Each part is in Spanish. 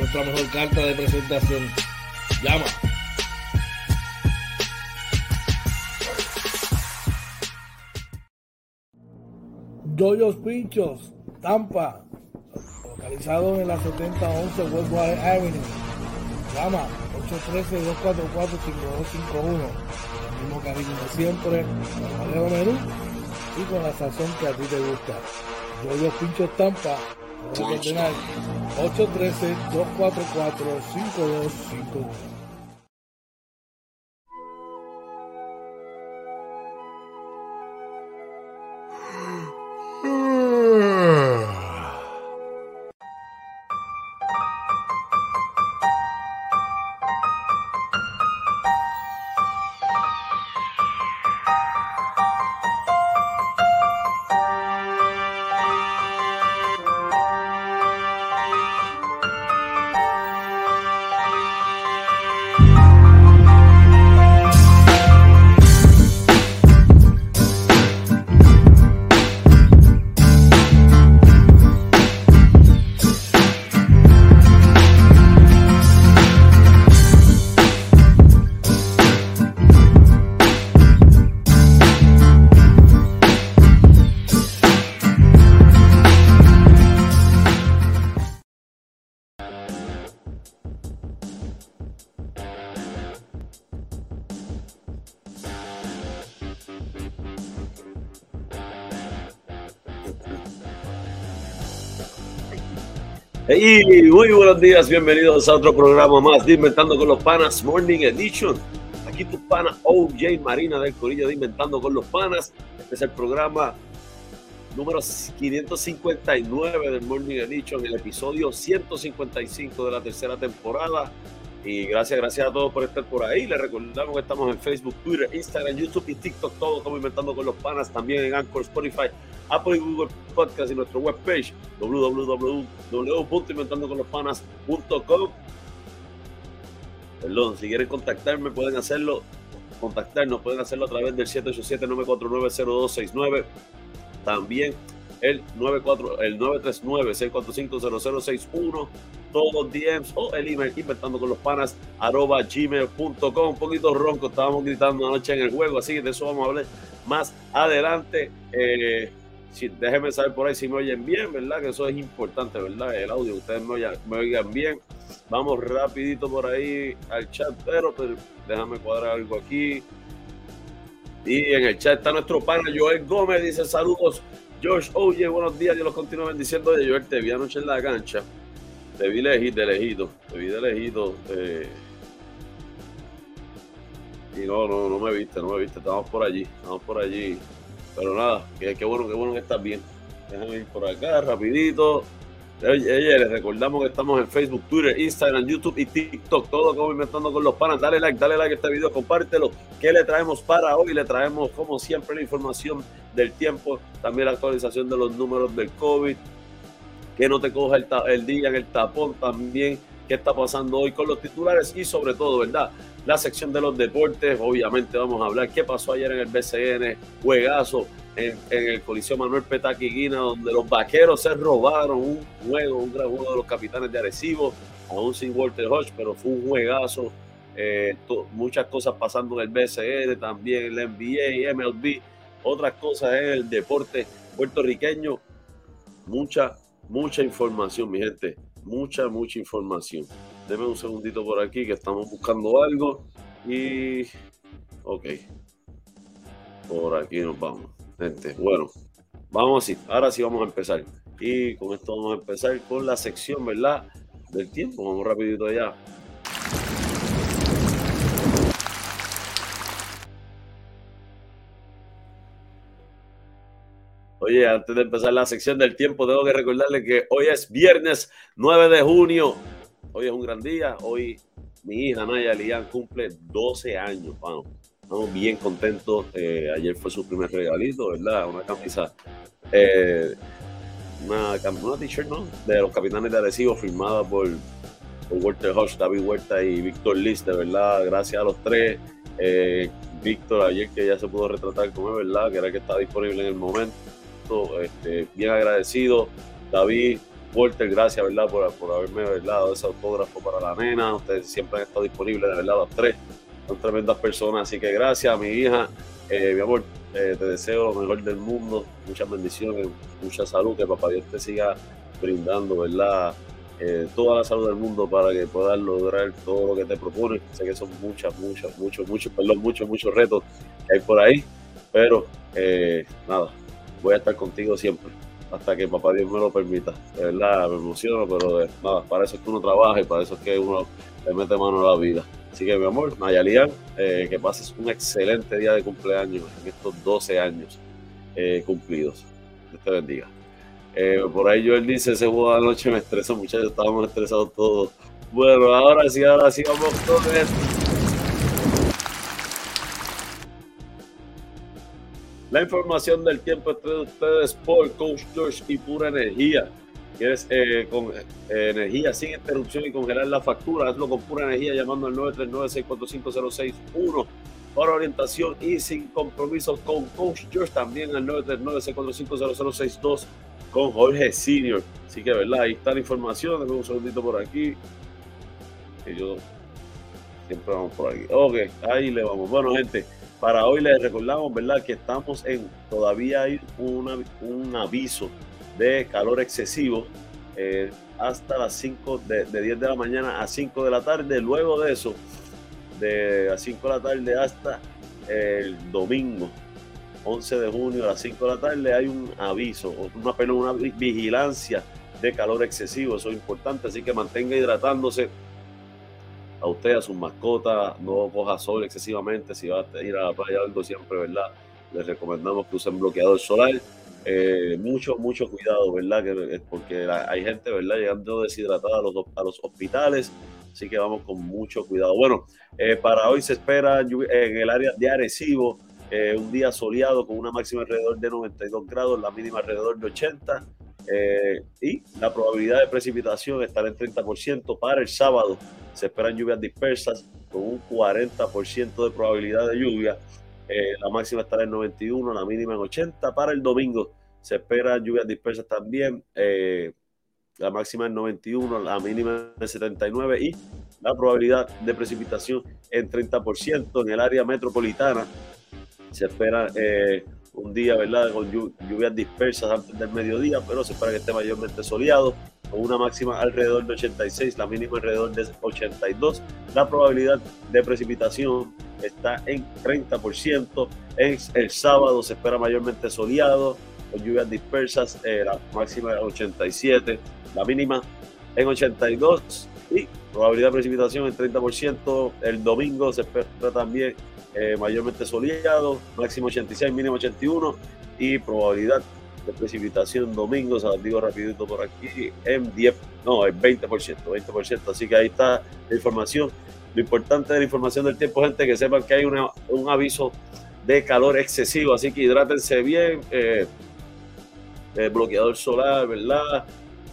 nuestra mejor carta de presentación. Llama. Doyos Pinchos, Tampa, localizado en la 7011 Westwater Avenue. Llama 813-244-5251. El mismo cariño de siempre, con el menú y con la sazón que a ti te gusta. Doyos Pinchos Tampa, 813-244-5251. Y muy buenos días, bienvenidos a otro programa más de Inventando con los Panas Morning Edition. Aquí tu pana OJ Marina del Corillo de Inventando con los Panas. Este es el programa número 559 del Morning Edition, el episodio 155 de la tercera temporada. Y gracias, gracias a todos por estar por ahí. Les recordamos que estamos en Facebook, Twitter, Instagram, YouTube y TikTok, todo como Inventando con los Panas, también en Anchor, Spotify, Apple y Google Podcast y nuestro webpage www.inventandoconlospanas.com. Perdón, si quieren contactarme pueden hacerlo, contactarnos, pueden hacerlo a través del 787-949-0269. También el, 94, el 939-645-0061, todos DMs o el email inventando con los panas arroba gmail.com. Un poquito ronco, estábamos gritando anoche en el juego, así que de eso vamos a hablar más adelante. Eh, si, déjenme saber por ahí si me oyen bien, ¿verdad? Que eso es importante, ¿verdad? El audio, ustedes me oigan, bien. Vamos rapidito por ahí al chat, pero, déjame cuadrar algo aquí. Y en el chat está nuestro pana Joel Gómez, dice saludos. George, oye, buenos días, yo los continúo bendiciendo. De Joel, te vi anoche en la cancha. Te vi de te vi de lejito. Eh, y no, no, no me viste, no me viste. Estamos por allí, estamos por allí pero nada, qué, bueno, qué bueno que estás bien. Déjame ir por acá rapidito. Oye, les recordamos que estamos en Facebook, Twitter, Instagram, YouTube y TikTok, todo como inventando con los panas. Dale like, dale like a este video, compártelo. ¿Qué le traemos para hoy? Le traemos, como siempre, la información del tiempo, también la actualización de los números del COVID, que no te coja el, día en el tapón también, qué está pasando hoy con los titulares y sobre todo, ¿verdad? La sección de los deportes, obviamente vamos a hablar qué pasó ayer en el BCN, juegazo en, el Coliseo Manuel Petaquiguina, donde los vaqueros se robaron un juego, un gran juego de los capitanes de Arecibo, aún sin Walter Hodge, pero fue un juegazo. Eh, muchas cosas pasando en el BCN, también en la NBA, MLB, otras cosas en el deporte puertorriqueño. Mucha, mucha información, mi gente. Mucha, mucha información. Deme un segundito por aquí que estamos buscando algo. Y. Ok. Por aquí nos vamos. Gente, bueno, vamos así. Ahora sí vamos a empezar. Y con esto vamos a empezar con la sección, ¿verdad? Del tiempo. Vamos rapidito allá. Antes de empezar la sección del tiempo, tengo que recordarle que hoy es viernes 9 de junio. Hoy es un gran día. Hoy mi hija Naya Lian cumple 12 años. Vamos, estamos bien contentos. Eh, ayer fue su primer regalito, ¿verdad? Una camisa, eh, una, una t-shirt, ¿no? De los capitanes de Arecibo firmada por, Walter Hodge, David Huerta y Víctor de verdad. Gracias a los tres. Eh, Víctor ayer que ya se pudo retratar con él, ¿verdad? Que era que estaba disponible en el momento este, bien agradecido. David, Walter, gracias, ¿verdad? Por, por haberme dado ese autógrafo para la nena. Ustedes siempre han estado disponibles, de verdad, los tres. Son tremendas personas, así que gracias, mi hija. Eh, mi amor, eh, te deseo lo mejor del mundo, muchas bendiciones, mucha salud, que papá Dios te siga brindando, ¿verdad? Eh, toda la salud del mundo para que puedas lograr todo lo que te propones. Sé que son muchas, muchas, muchos, muchos, perdón, muchos, muchos retos que hay por ahí, pero nada, voy a estar contigo siempre, hasta que papá Dios me lo permita. De verdad, me emociono, pero nada, para eso es que uno trabaja y para eso es que uno le mete mano a la vida. Así que, mi amor, Nayalian, eh, que pases un excelente día de cumpleaños en estos 12 años eh, cumplidos. Dios te bendiga. Eh, por ahí Joel dice, ese juego de anoche me estresó, muchachos, estábamos estresados todos. Bueno, ahora sí, ahora sí, vamos con esto. La información del tiempo entre ustedes por Coach George y Pura Energía. ¿Quieres eh, con eh, energía sin interrupción y congelar la factura? Hazlo con Pura Energía llamando al 939-645-061 para orientación y sin compromiso con Coach George. También al 939-645-0062 con Jorge Senior. Así que, ¿verdad? Ahí está la información. Dame un segundito por aquí. Que yo siempre vamos por aquí. Ok, ahí le vamos. Bueno, gente. Para hoy les recordamos, ¿verdad? Que estamos en, todavía hay un aviso de calor excesivo eh, hasta las 5, de, 10 de la mañana a 5 de la tarde. Luego de eso, de las 5 de la tarde hasta el domingo, 11 de junio a las 5 de la tarde, hay un aviso, una, una vigilancia de calor excesivo. Eso es importante, así que mantenga hidratándose a usted, a sus mascotas, no coja sol excesivamente, si va a ir a la playa algo siempre, ¿verdad? Les recomendamos que usen bloqueador solar. Eh, mucho, mucho cuidado, ¿verdad? Que, porque hay gente, ¿verdad? Llegando deshidratada a los, a los hospitales, así que vamos con mucho cuidado. Bueno, eh, para hoy se espera en el área de Arecibo eh, un día soleado con una máxima alrededor de 92 grados, la mínima alrededor de 80. Y la probabilidad de precipitación estará en 30% para el sábado se esperan lluvias dispersas con un 40% de probabilidad de lluvia. Eh, la máxima estará en 91, la mínima en 80. Para el domingo se esperan lluvias dispersas también. Eh, la máxima en 91, la mínima en 79 y la probabilidad de precipitación en 30% en el área metropolitana. Se espera eh, un día, ¿verdad? Con lluvias dispersas antes del mediodía, pero se espera que esté mayormente soleado con una máxima alrededor de 86, la mínima alrededor de 82. La probabilidad de precipitación está en 30%. el sábado se espera mayormente soleado, con lluvias dispersas, eh, la máxima es 87, la mínima en 82 y probabilidad de precipitación en 30%. El domingo se espera también eh, mayormente soleado, máximo 86, mínimo 81 y probabilidad de precipitación domingo, se los digo rapidito por aquí, en 10, no, en 20%, 20%, así que ahí está la información. Lo importante de la información del tiempo, gente, que sepan que hay un aviso de calor excesivo, así que hidrátense bien, eh, bloqueador solar, ¿verdad?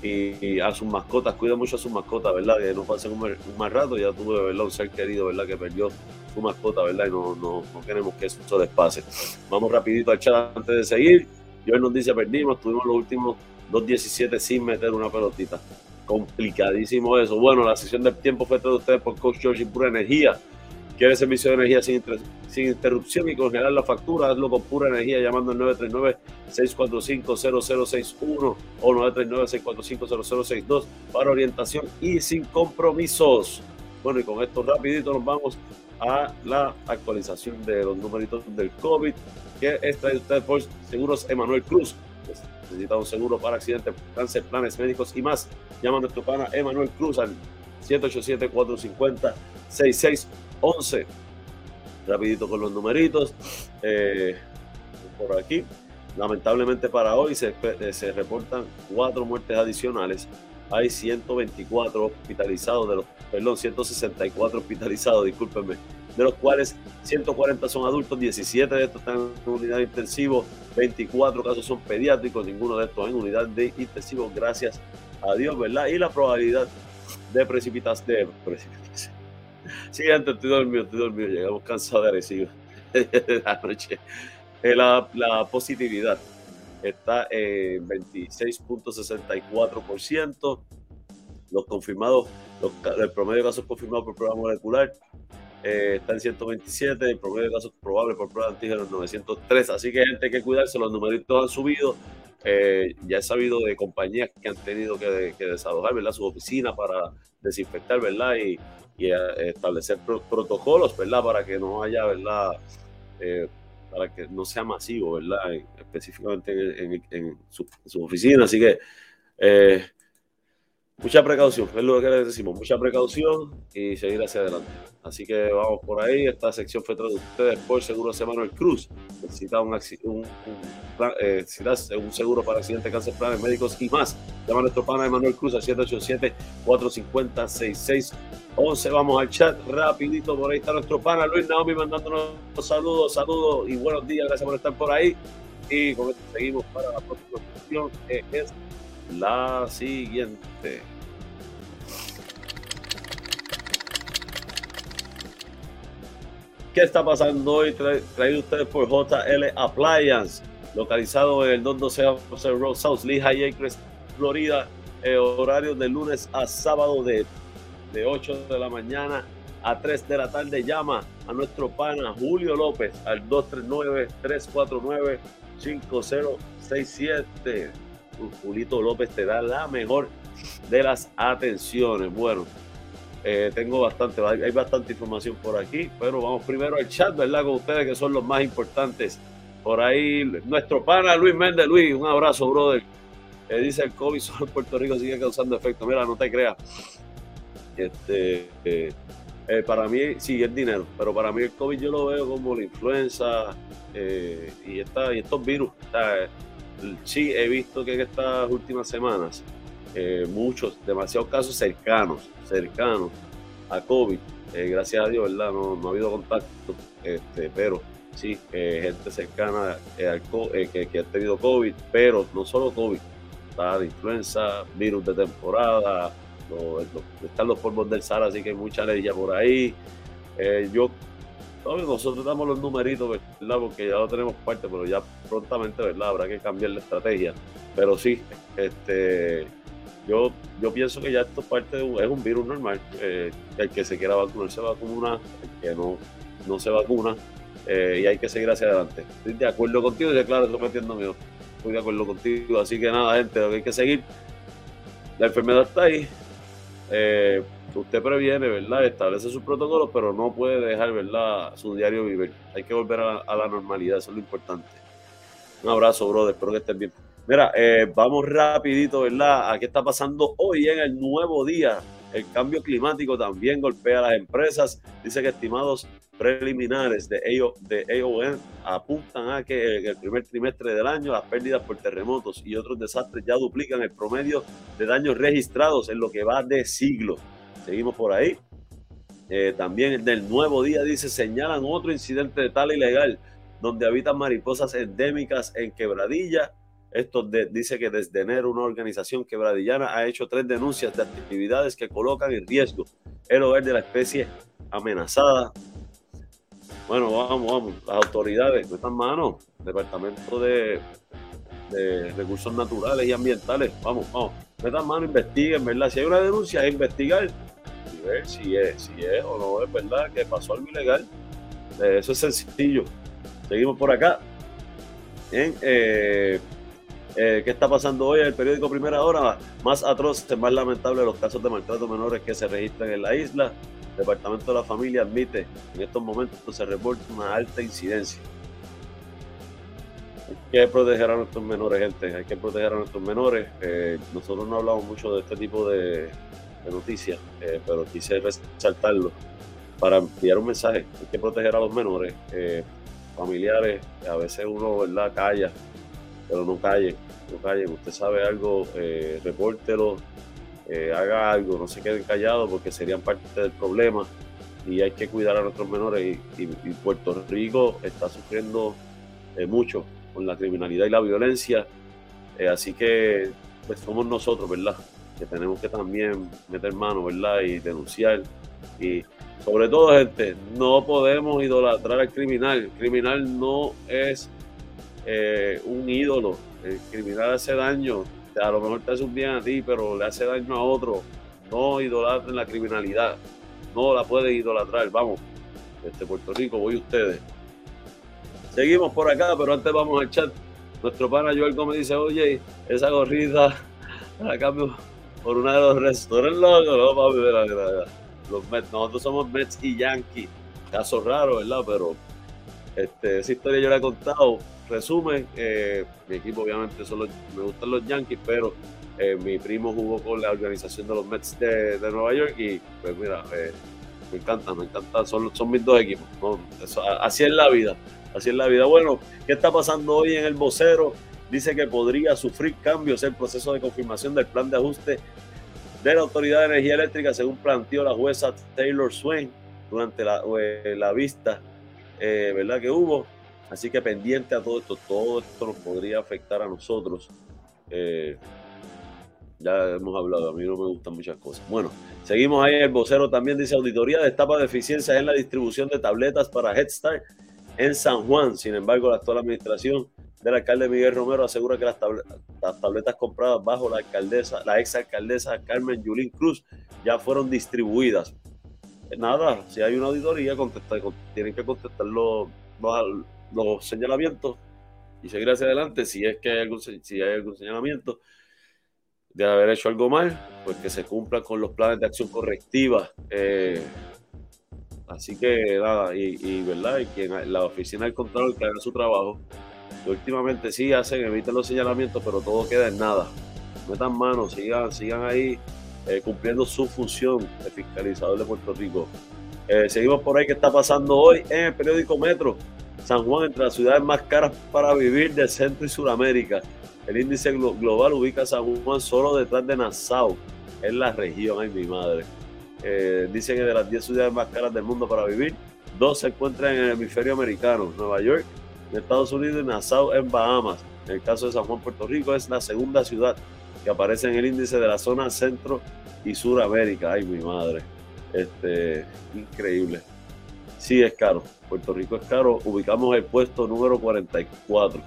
y, a sus mascotas, cuida mucho a sus mascotas, ¿verdad? Que no pasen un, mal rato, ya tuve, ¿verdad? Un ser querido, ¿verdad? Que perdió su mascota, ¿verdad? Y no, no, queremos que eso despase. Vamos rapidito al chat antes de seguir. Joel nos dice, perdimos, tuvimos los últimos 2.17 sin meter una pelotita. Complicadísimo eso. Bueno, la sesión del tiempo fue todo ustedes por Coach George y Pura Energía. ¿Quieres servicio de energía sin, sin interrupción y congelar la factura? Hazlo con Pura Energía llamando al 939-645-0061 o 939-645-0062 para orientación y sin compromisos. Bueno, y con esto rapidito nos vamos a la actualización de los numeritos del COVID que es usted por Seguros Emanuel Cruz. Necesita un seguro para accidentes, cáncer, planes médicos y más. Llama a nuestro pana Emanuel Cruz al 787-450-6611. Rapidito con los numeritos. Eh, por aquí. Lamentablemente para hoy se, se reportan cuatro muertes adicionales. Hay 124 hospitalizados, de los, perdón, 164 hospitalizados, discúlpenme, de los cuales 140 son adultos, 17 de estos están en unidad de intensivo, 24 casos son pediátricos, ninguno de estos en unidad de intensivo, gracias a Dios, ¿verdad? Y la probabilidad de precipitación, de. Sí, antes estoy dormido, estoy dormido, llegamos cansados de agresivo la noche. Eh, la positividad está en 26.64%. Los confirmados, el promedio de casos confirmados por prueba molecular eh, está en 127, el promedio de casos probables por prueba de antígenos 903. Así que gente hay que cuidarse, los numeritos han subido. Eh, ya he sabido de compañías que han tenido que, desalojar ¿verdad? su oficina para desinfectar ¿verdad? y, y eh, establecer protocolos ¿verdad? para que no haya ¿verdad? Para que no sea masivo ¿verdad? específicamente en, su, oficina. Así que mucha precaución, es lo que les decimos, mucha precaución y seguir hacia adelante. Así que vamos por ahí. Esta sección fue traducida ustedes por Seguro Manuel Cruz. Necesita eh, un, seguro para accidentes, cáncer, planes médicos y más. Llama a nuestro pana Emanuel Cruz al 787-450-6611. Vamos al chat rapidito. Por ahí está nuestro pana Luis Naomi mandándonos saludos, saludos y buenos días. Gracias por estar por ahí. Y con esto seguimos para la próxima sección, que es la siguiente. ¿Qué está pasando hoy? traído ustedes por JL Appliance, localizado en el 212 Road South Lehigh Acres, Florida. Eh, horario de lunes a sábado de, de 8 de la mañana a 3 de la tarde. Llama a nuestro pana Julio López al 239-349-5067. Julito López te da la mejor de las atenciones. Bueno, eh, tengo bastante, hay, bastante información por aquí, pero vamos primero al chat, ¿verdad? Con ustedes que son los más importantes. Por ahí, nuestro pana Luis Méndez. Luis, un abrazo, brother. Eh, dice el COVID solo en Puerto Rico sigue causando efecto. Mira, no te creas. Este, eh, para mí, sí, es dinero, pero para mí el COVID yo lo veo como la influenza y, esta, y estos virus. sí, he visto que en estas últimas semanas muchos, demasiados casos cercanos cercanos a COVID. Eh, gracias a Dios, ¿verdad? No, no ha habido contacto, este, pero sí, eh, gente cercana eh, al, que, que, ha tenido COVID, pero no solo COVID, está de influenza, virus de temporada, están los polvos del Sahara, así que hay mucha alergia por ahí. yo, nosotros damos los numeritos, ¿verdad? Porque ya lo tenemos parte, pero ya prontamente, ¿verdad? Habrá que cambiar la estrategia. Pero sí, este, yo, yo pienso que ya esto parte de es un virus normal. Eh, el que se quiera vacunar se vacuna, el que no, no se vacuna eh, y hay que seguir hacia adelante. Estoy de acuerdo contigo y claro, estoy metiendo miedo. Estoy de acuerdo contigo. Así que nada, gente, lo que hay que seguir. La enfermedad está ahí. Eh, usted previene, ¿verdad? Establece sus protocolos, pero no puede dejar, ¿verdad? Su diario vivir. Hay que volver a, la normalidad, eso es lo importante. Un abrazo, brother. Espero que estén bien. Mira, eh, vamos rapidito, ¿verdad? ¿A qué está pasando hoy en el nuevo día? El cambio climático también golpea a las empresas. Dice que estimados preliminares de, de AON apuntan a que en el primer trimestre del año las pérdidas por terremotos y otros desastres ya duplican el promedio de daños registrados en lo que va de siglo. Seguimos por ahí. Eh, también del nuevo día dice, señalan otro incidente de tal ilegal donde habitan mariposas endémicas en Quebradilla Esto dice que desde enero una organización quebradillana ha hecho tres denuncias de actividades que colocan en riesgo el hogar de la especie amenazada. Bueno, vamos, vamos. Las autoridades, metan mano. Departamento de, de Recursos Naturales y Ambientales. Vamos, vamos. Metan mano, investiguen, ¿verdad? Si hay una denuncia, es investigar y ver si es, si es o no es verdad que pasó algo ilegal. Eh, eso es sencillo. Seguimos por acá. Eh, eh, ¿Qué está pasando hoy en el periódico Primera Hora? Más atroz, más lamentable los casos de maltrato menores que se registran en la isla. Departamento de la Familia admite en estos momentos se reporta una alta incidencia. Hay que proteger a nuestros menores, gente. Hay que proteger a nuestros menores. Eh, nosotros no hablamos mucho de este tipo de, noticias, eh, pero quise resaltarlo para enviar un mensaje. Hay que proteger a los menores, familiares. A veces uno, ¿verdad?, calla, pero no calle no Usted sabe algo, eh, repórtelo, eh, haga algo, no se queden callados porque serían parte del problema y hay que cuidar a nuestros menores. Y, Puerto Rico está sufriendo eh, mucho con la criminalidad y la violencia, eh, así que pues somos nosotros, ¿verdad? Que tenemos que también meter mano, ¿verdad? Y denunciar. Y sobre todo, gente, no podemos idolatrar al criminal. El criminal no es un ídolo, el criminal hace daño, a lo mejor te hace un bien a ti, pero le hace daño a otro. No idolatren la criminalidad, no la pueden idolatrar. Vamos, este Puerto Rico, voy ustedes. Seguimos por acá, pero antes vamos al chat. Nuestro pana Joel Gómez dice, oye, esa gorrita la cambio por una de los restaurantes locos, no, Los Mets, nosotros somos Mets y Yankees. Caso raro, ¿verdad? Pero este, esa historia yo la he contado resumen, eh, mi equipo obviamente solo me gustan los Yankees, pero eh, mi primo jugó con la organización de los Mets de, Nueva York y pues mira, eh, me encanta, me encanta, son, son mis dos equipos, así es la vida, así es la vida. Bueno, ¿qué está pasando hoy en el vocero? Dice que podría sufrir cambios el proceso de confirmación del plan de ajuste de la Autoridad de Energía Eléctrica, según planteó la jueza Taylor Swain durante la, la vista, ¿verdad? Que hubo. Así que pendiente a todo esto, todo esto nos podría afectar a nosotros. Eh, ya hemos hablado, a mí no me gustan muchas cosas. Bueno, seguimos ahí. El vocero también dice: Auditoría destapa deficiencias en la distribución de tabletas para Head Start en San Juan. Sin embargo, la actual administración del alcalde Miguel Romero asegura que las, tabletas, compradas bajo la alcaldesa, la ex alcaldesa Carmen Yulín Cruz, ya fueron distribuidas. Nada, si hay una auditoría, tienen que contestar los, los señalamientos y seguir hacia adelante si es que hay algún, si hay algún señalamiento de haber hecho algo mal, pues que se cumplan con los planes de acción correctiva. Eh, así que nada, y, verdad, y quien la oficina del control que haga su trabajo, que últimamente sí hacen, eviten los señalamientos, pero todo queda en nada. Metan manos, sigan, sigan ahí eh, cumpliendo su función de fiscalizador de Puerto Rico. Eh, seguimos por ahí, ¿qué está pasando hoy en el periódico Metro? San Juan entre las ciudades más caras para vivir de Centro y Sudamérica. El índice global ubica a San Juan solo detrás de Nassau, en la región, ay mi madre. Eh, dicen que de las 10 ciudades más caras del mundo para vivir, dos se encuentran en el hemisferio americano, Nueva York en Estados Unidos y Nassau en Bahamas. En el caso de San Juan, Puerto Rico, es la segunda ciudad que aparece en el índice de la zona centro y suramérica. Ay, mi madre. Este, increíble. Sí, es caro. Puerto Rico es caro. Ubicamos el puesto número 44.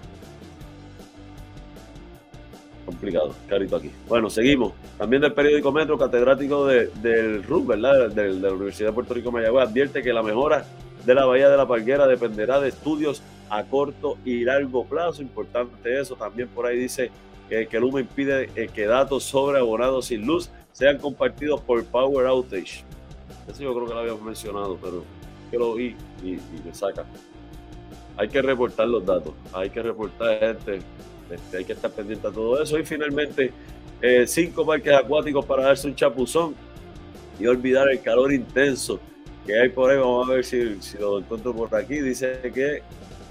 Complicado, carito aquí. Bueno, seguimos. También del periódico Metro, catedrático del RUB, ¿verdad? De, la Universidad de Puerto Rico Mayagüez, advierte que la mejora de la Bahía de la Palguera dependerá de estudios a corto y largo plazo. Importante eso. También por ahí dice que, que Luma impide eh, que datos sobre abonados sin luz sean compartidos por Power Outage. Eso yo creo que lo habíamos mencionado, pero que lo vi y, me saca. Hay que reportar los datos, hay que reportar gente, este, hay que estar pendiente a todo eso. Y finalmente, eh, cinco parques acuáticos para darse un chapuzón y olvidar el calor intenso que hay por ahí. Vamos a ver si, si lo encuentro por aquí. Dice que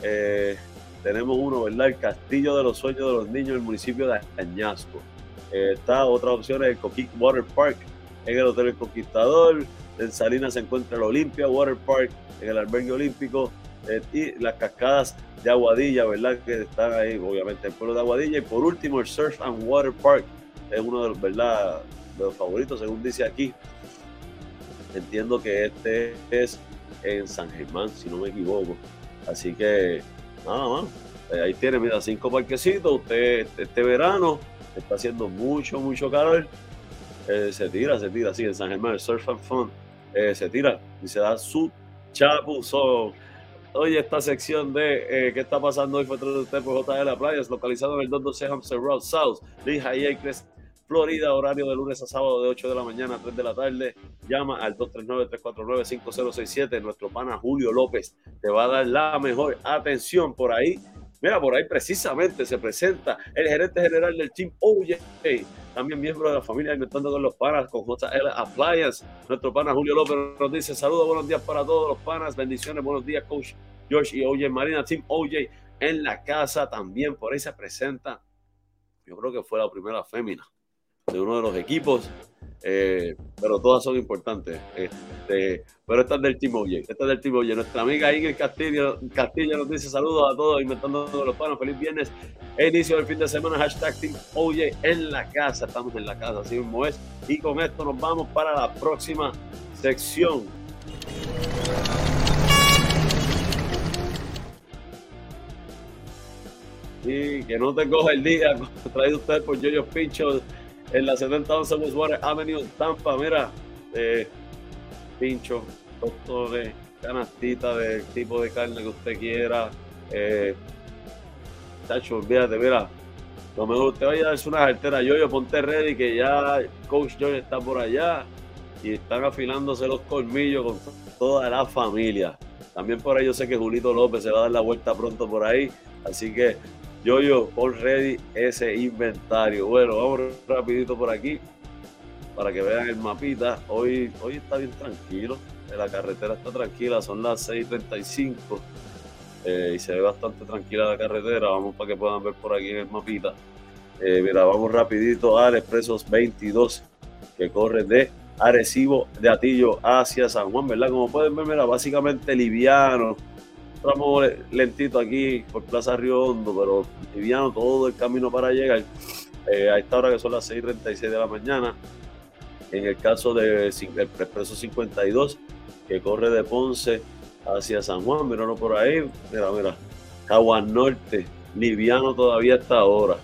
eh, tenemos uno, ¿verdad? El Castillo de los Sueños de los Niños, el municipio de Añasco. Eh, está otra opción, el Coquic Water Park en el Hotel El Conquistador. En Salinas se encuentra el Olympia Water Park, en el albergue olímpico. eh, y las cascadas de Aguadilla, ¿verdad? Que están ahí, obviamente, el pueblo de Aguadilla. Y por último, el Surf and Water Park es uno de los, ¿verdad? de los favoritos, según dice aquí. Entiendo que este es en San Germán, si no me equivoco. Así que, nada más. Eh, ahí tiene, mira, cinco parquecitos. Usted este verano está haciendo mucho, mucho calor. Eh, se tira, se tira, sí, en San Germán, el Surf and Fun, eh, se tira y se da su chapuzón. Oye, esta sección de qué está pasando hoy fue de usted por JL Playas, localizado en el 212 Hampshire Road South, Lehigh Acres, Florida, horario de lunes a sábado de 8 de la mañana a 3 de la tarde. Llama al 239-349-5067. Nuestro pana Julio López te va a dar la mejor atención por ahí. Mira, por ahí precisamente se presenta el gerente general del Team OJ, también miembro de la familia Inventando con los Panas, con JL Appliance. Nuestro pana Julio López nos dice saludos, buenos días para todos los panas, bendiciones, buenos días, coach George y OJ Marina, Team OJ en la casa también, por ahí se presenta. Yo creo que fue la primera fémina de uno de los equipos, eh, pero todas son importantes. Este, pero esta es del Team OJ, esta es del Team OJ. Nuestra amiga Ingrid Castillo, Castillo nos dice saludos a todos, inventando los panos, feliz viernes, e inicio del fin de semana, hashtag Team OJ en la casa, estamos en la casa, así mismo es. Y con esto nos vamos para la próxima sección. Y que no te coja el día, traído usted por Yoyo Pincho en la 7011 Westwater Avenue, Tampa. Mira, eh, pincho, tostones, canastita del tipo de carne que usted quiera. Eh, tacho, olvídate, mira. Lo mejor usted vaya a darse una cartera. Yo, yo ponte ready que ya Coach Joy está por allá y están afilándose los colmillos con toda la familia. También por ahí yo sé que Julito López se va a dar la vuelta pronto por ahí. Así que yo, yo, pon ready ese inventario. Bueno, vamos rapidito por aquí para que vean el mapita. Hoy, hoy está bien tranquilo. La carretera está tranquila, son las 6.35 eh, y se ve bastante tranquila la carretera. Vamos para que puedan ver por aquí el mapita. Eh, mira, vamos rapidito al Expresos 22 que corre de Arecibo de Atillo hacia San Juan, ¿verdad? Como pueden ver, mira, básicamente liviano tramo lentito aquí por Plaza Río Hondo, pero liviano todo el camino para llegar. Eh, a esta hora que son las 6.36 de la mañana. En el caso del Expreso 52, que corre de Ponce hacia San Juan, míralo por ahí, mira, mira, Caguas Norte, liviano todavía hasta ahora.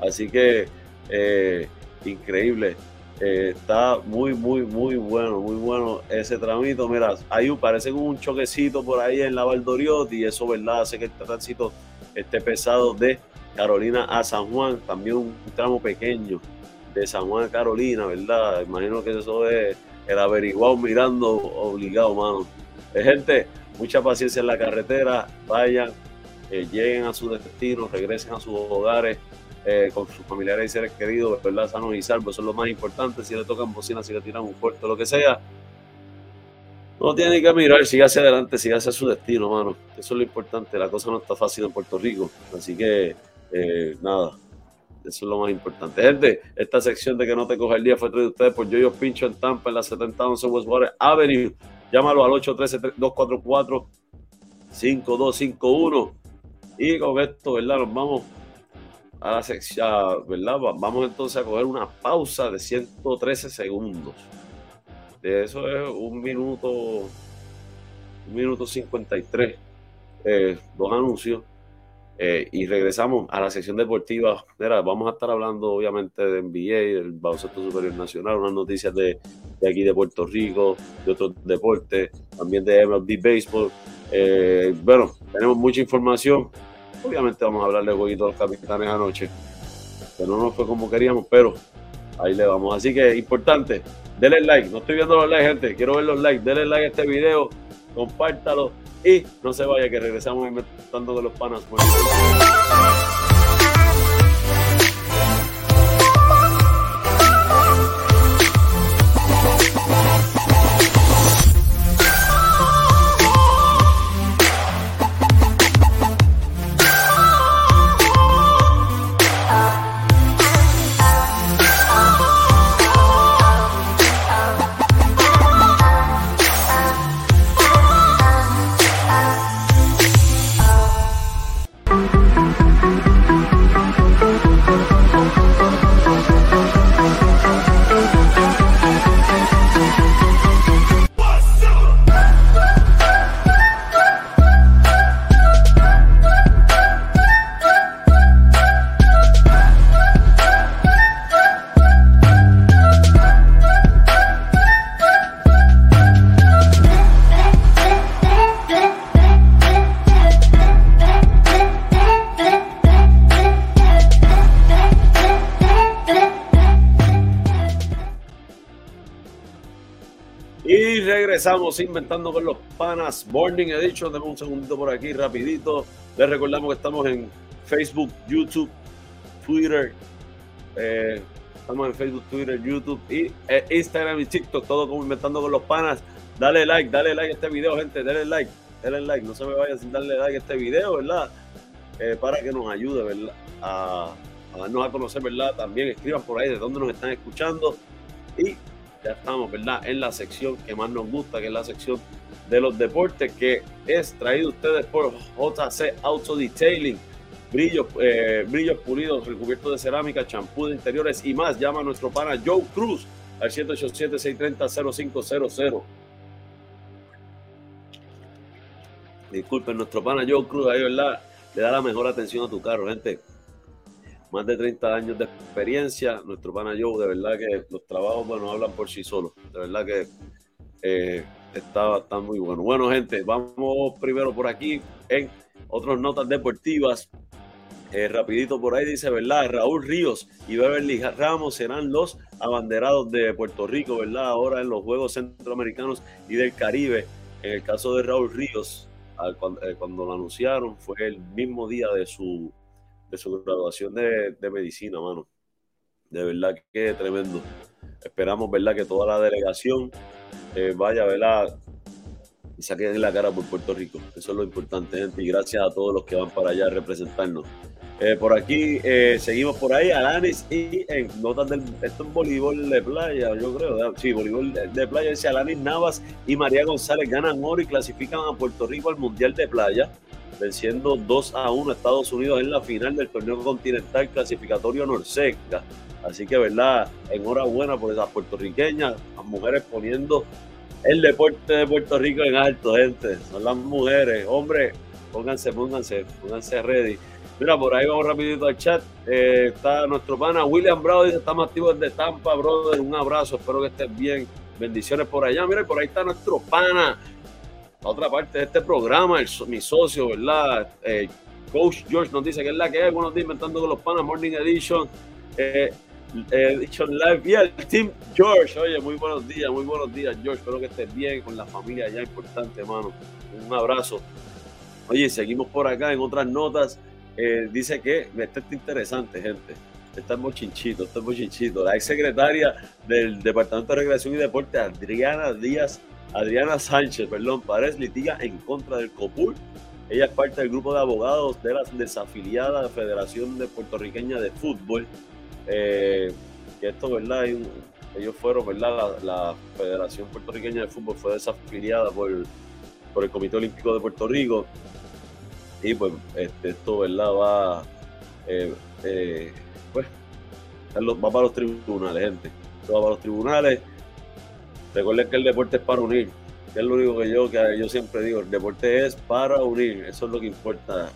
Así que eh, increíble. Eh, está muy, muy, muy bueno, muy bueno ese tramito. Mira, hay parece un choquecito por ahí en la Valdoriotti y eso, ¿verdad? Hace que el tránsito esté pesado de Carolina a San Juan. También un tramo pequeño de San Juan a Carolina, ¿verdad? Imagino que eso es el averiguado mirando obligado, mano. Eh, gente, mucha paciencia en la carretera. Vayan, eh, lleguen a su destino, regresen a sus hogares eh, con sus familiares y seres queridos, ¿verdad? Sanos y salvos, eso es lo más importante. Si le tocan bocina, si le tiran un puerto, lo que sea. No tiene que mirar, siga hacia adelante, siga hacia su destino, mano. Eso es lo importante. La cosa no está fácil en Puerto Rico. Así que, eh, nada, eso es lo más importante. Gente, esta sección de que no te coja el día fue traída ustedes por Yoyo Pincho en Tampa, en la 7011 Westwater Avenue. Llámalo al 813-244-5251. Y con esto, ¿verdad? Nos vamos a la sección, ¿verdad? Vamos entonces a coger una pausa de 113 segundos. De eso es un minuto, un minuto 53, eh, dos anuncios. Eh, y regresamos a la sección deportiva. vamos a estar hablando obviamente de NBA, del baloncesto superior nacional, unas noticias de, de, aquí de Puerto Rico, de otros deportes, también de MLB Baseball. Eh, bueno, tenemos mucha información. Obviamente vamos a hablar de jueguito de los capitanes anoche, que no nos fue como queríamos, pero ahí le vamos. Así que importante, denle like. No estoy viendo los likes, gente. Quiero ver los likes. Denle like a este video, compártalo y no se vaya que regresamos inventando de los panas. Regresamos inventando con los panas Morning Edition. Demos un segundito por aquí rapidito. Les recordamos que estamos en Facebook, YouTube, Twitter. Eh, estamos en Facebook, Twitter, YouTube y eh, Instagram y TikTok, todo como inventando con los panas. Dale like, dale like a este video, gente, dale like, dale like. No se me vaya sin darle like a este video, ¿verdad? Eh, para que nos ayude, ¿verdad? A, a darnos a conocer, ¿verdad? También escriban por ahí de dónde nos están escuchando. Y ya estamos, ¿verdad? En la sección que más nos gusta, que es la sección de los deportes, que es traído ustedes por JC Auto Detailing. Brillos, eh, brillos pulidos, recubiertos de cerámica, champú de interiores y más. Llama a nuestro pana Joe Cruz al 787-630-0500. Disculpen, nuestro pana Joe Cruz ahí, ¿verdad? Le da la mejor atención a tu carro, gente más de 30 años de experiencia. Nuestro pana Joe, de verdad que los trabajos, bueno, hablan por sí solos. De verdad que eh, está, está, muy bueno. Bueno, gente, vamos primero por aquí en otras notas deportivas. Eh, rapidito por ahí dice, ¿verdad? Raúl Ríos y Beverly Ramos serán los abanderados de Puerto Rico, ¿verdad? Ahora en los Juegos Centroamericanos y del Caribe. En el caso de Raúl Ríos, eh, cuando lo anunciaron, fue el mismo día de su de su graduación de, medicina, mano. De verdad que tremendo. Esperamos, ¿verdad? Que toda la delegación eh, vaya, ¿verdad? Y saquen la cara por Puerto Rico. Eso es lo importante, gente. Y gracias a todos los que van para allá a representarnos. Eh, por aquí eh, seguimos por ahí, Alanis y en notas del. Esto es voleibol de playa, yo creo. Sí, voleibol de playa. Dice Alanis Navas y María González ganan oro y clasifican a Puerto Rico al Mundial de Playa venciendo 2 a 1 a Estados Unidos en la final del torneo continental clasificatorio Norseca. Así que, ¿verdad? Enhorabuena por esas puertorriqueñas, las mujeres poniendo el deporte de Puerto Rico en alto, gente. Son las mujeres. Hombre, pónganse, pónganse, pónganse ready. Mira, por ahí vamos rapidito al chat. Eh, está nuestro pana William Bravo, dice, estamos activos desde Tampa, brother. Un abrazo, espero que estés bien. Bendiciones por allá. Mira, por ahí está nuestro pana la otra parte de este programa, mi socio, ¿verdad? Eh, Coach George nos dice que es la que es, buenos días inventando con los panas, Morning Edition, eh, Edition Live, y el Team George, oye, muy buenos días, muy buenos días, George, espero que estés bien con la familia ya importante, hermano, un abrazo. Oye, seguimos por acá en otras notas, eh, dice que, este está interesante, gente, está mochinchito, está mochinchito, la ex secretaria del Departamento de Recreación y Deporte, Adriana Díaz Adriana Sánchez, perdón, Párez litiga en contra del COPUL. Ella es parte del grupo de abogados de la desafiliada Federación de Puertorriqueña de Fútbol. Eh, esto, ¿verdad? ellos fueron, ¿verdad? La, Federación Puertorriqueña de Fútbol fue desafiliada por, por el Comité Olímpico de Puerto Rico. Y pues este, esto, ¿verdad? Va, eh, eh, pues, va para los tribunales, gente. Esto va para los tribunales Recuerden que el deporte es para unir, que es lo único que yo, que yo siempre digo, el deporte es para unir, eso es lo que importa.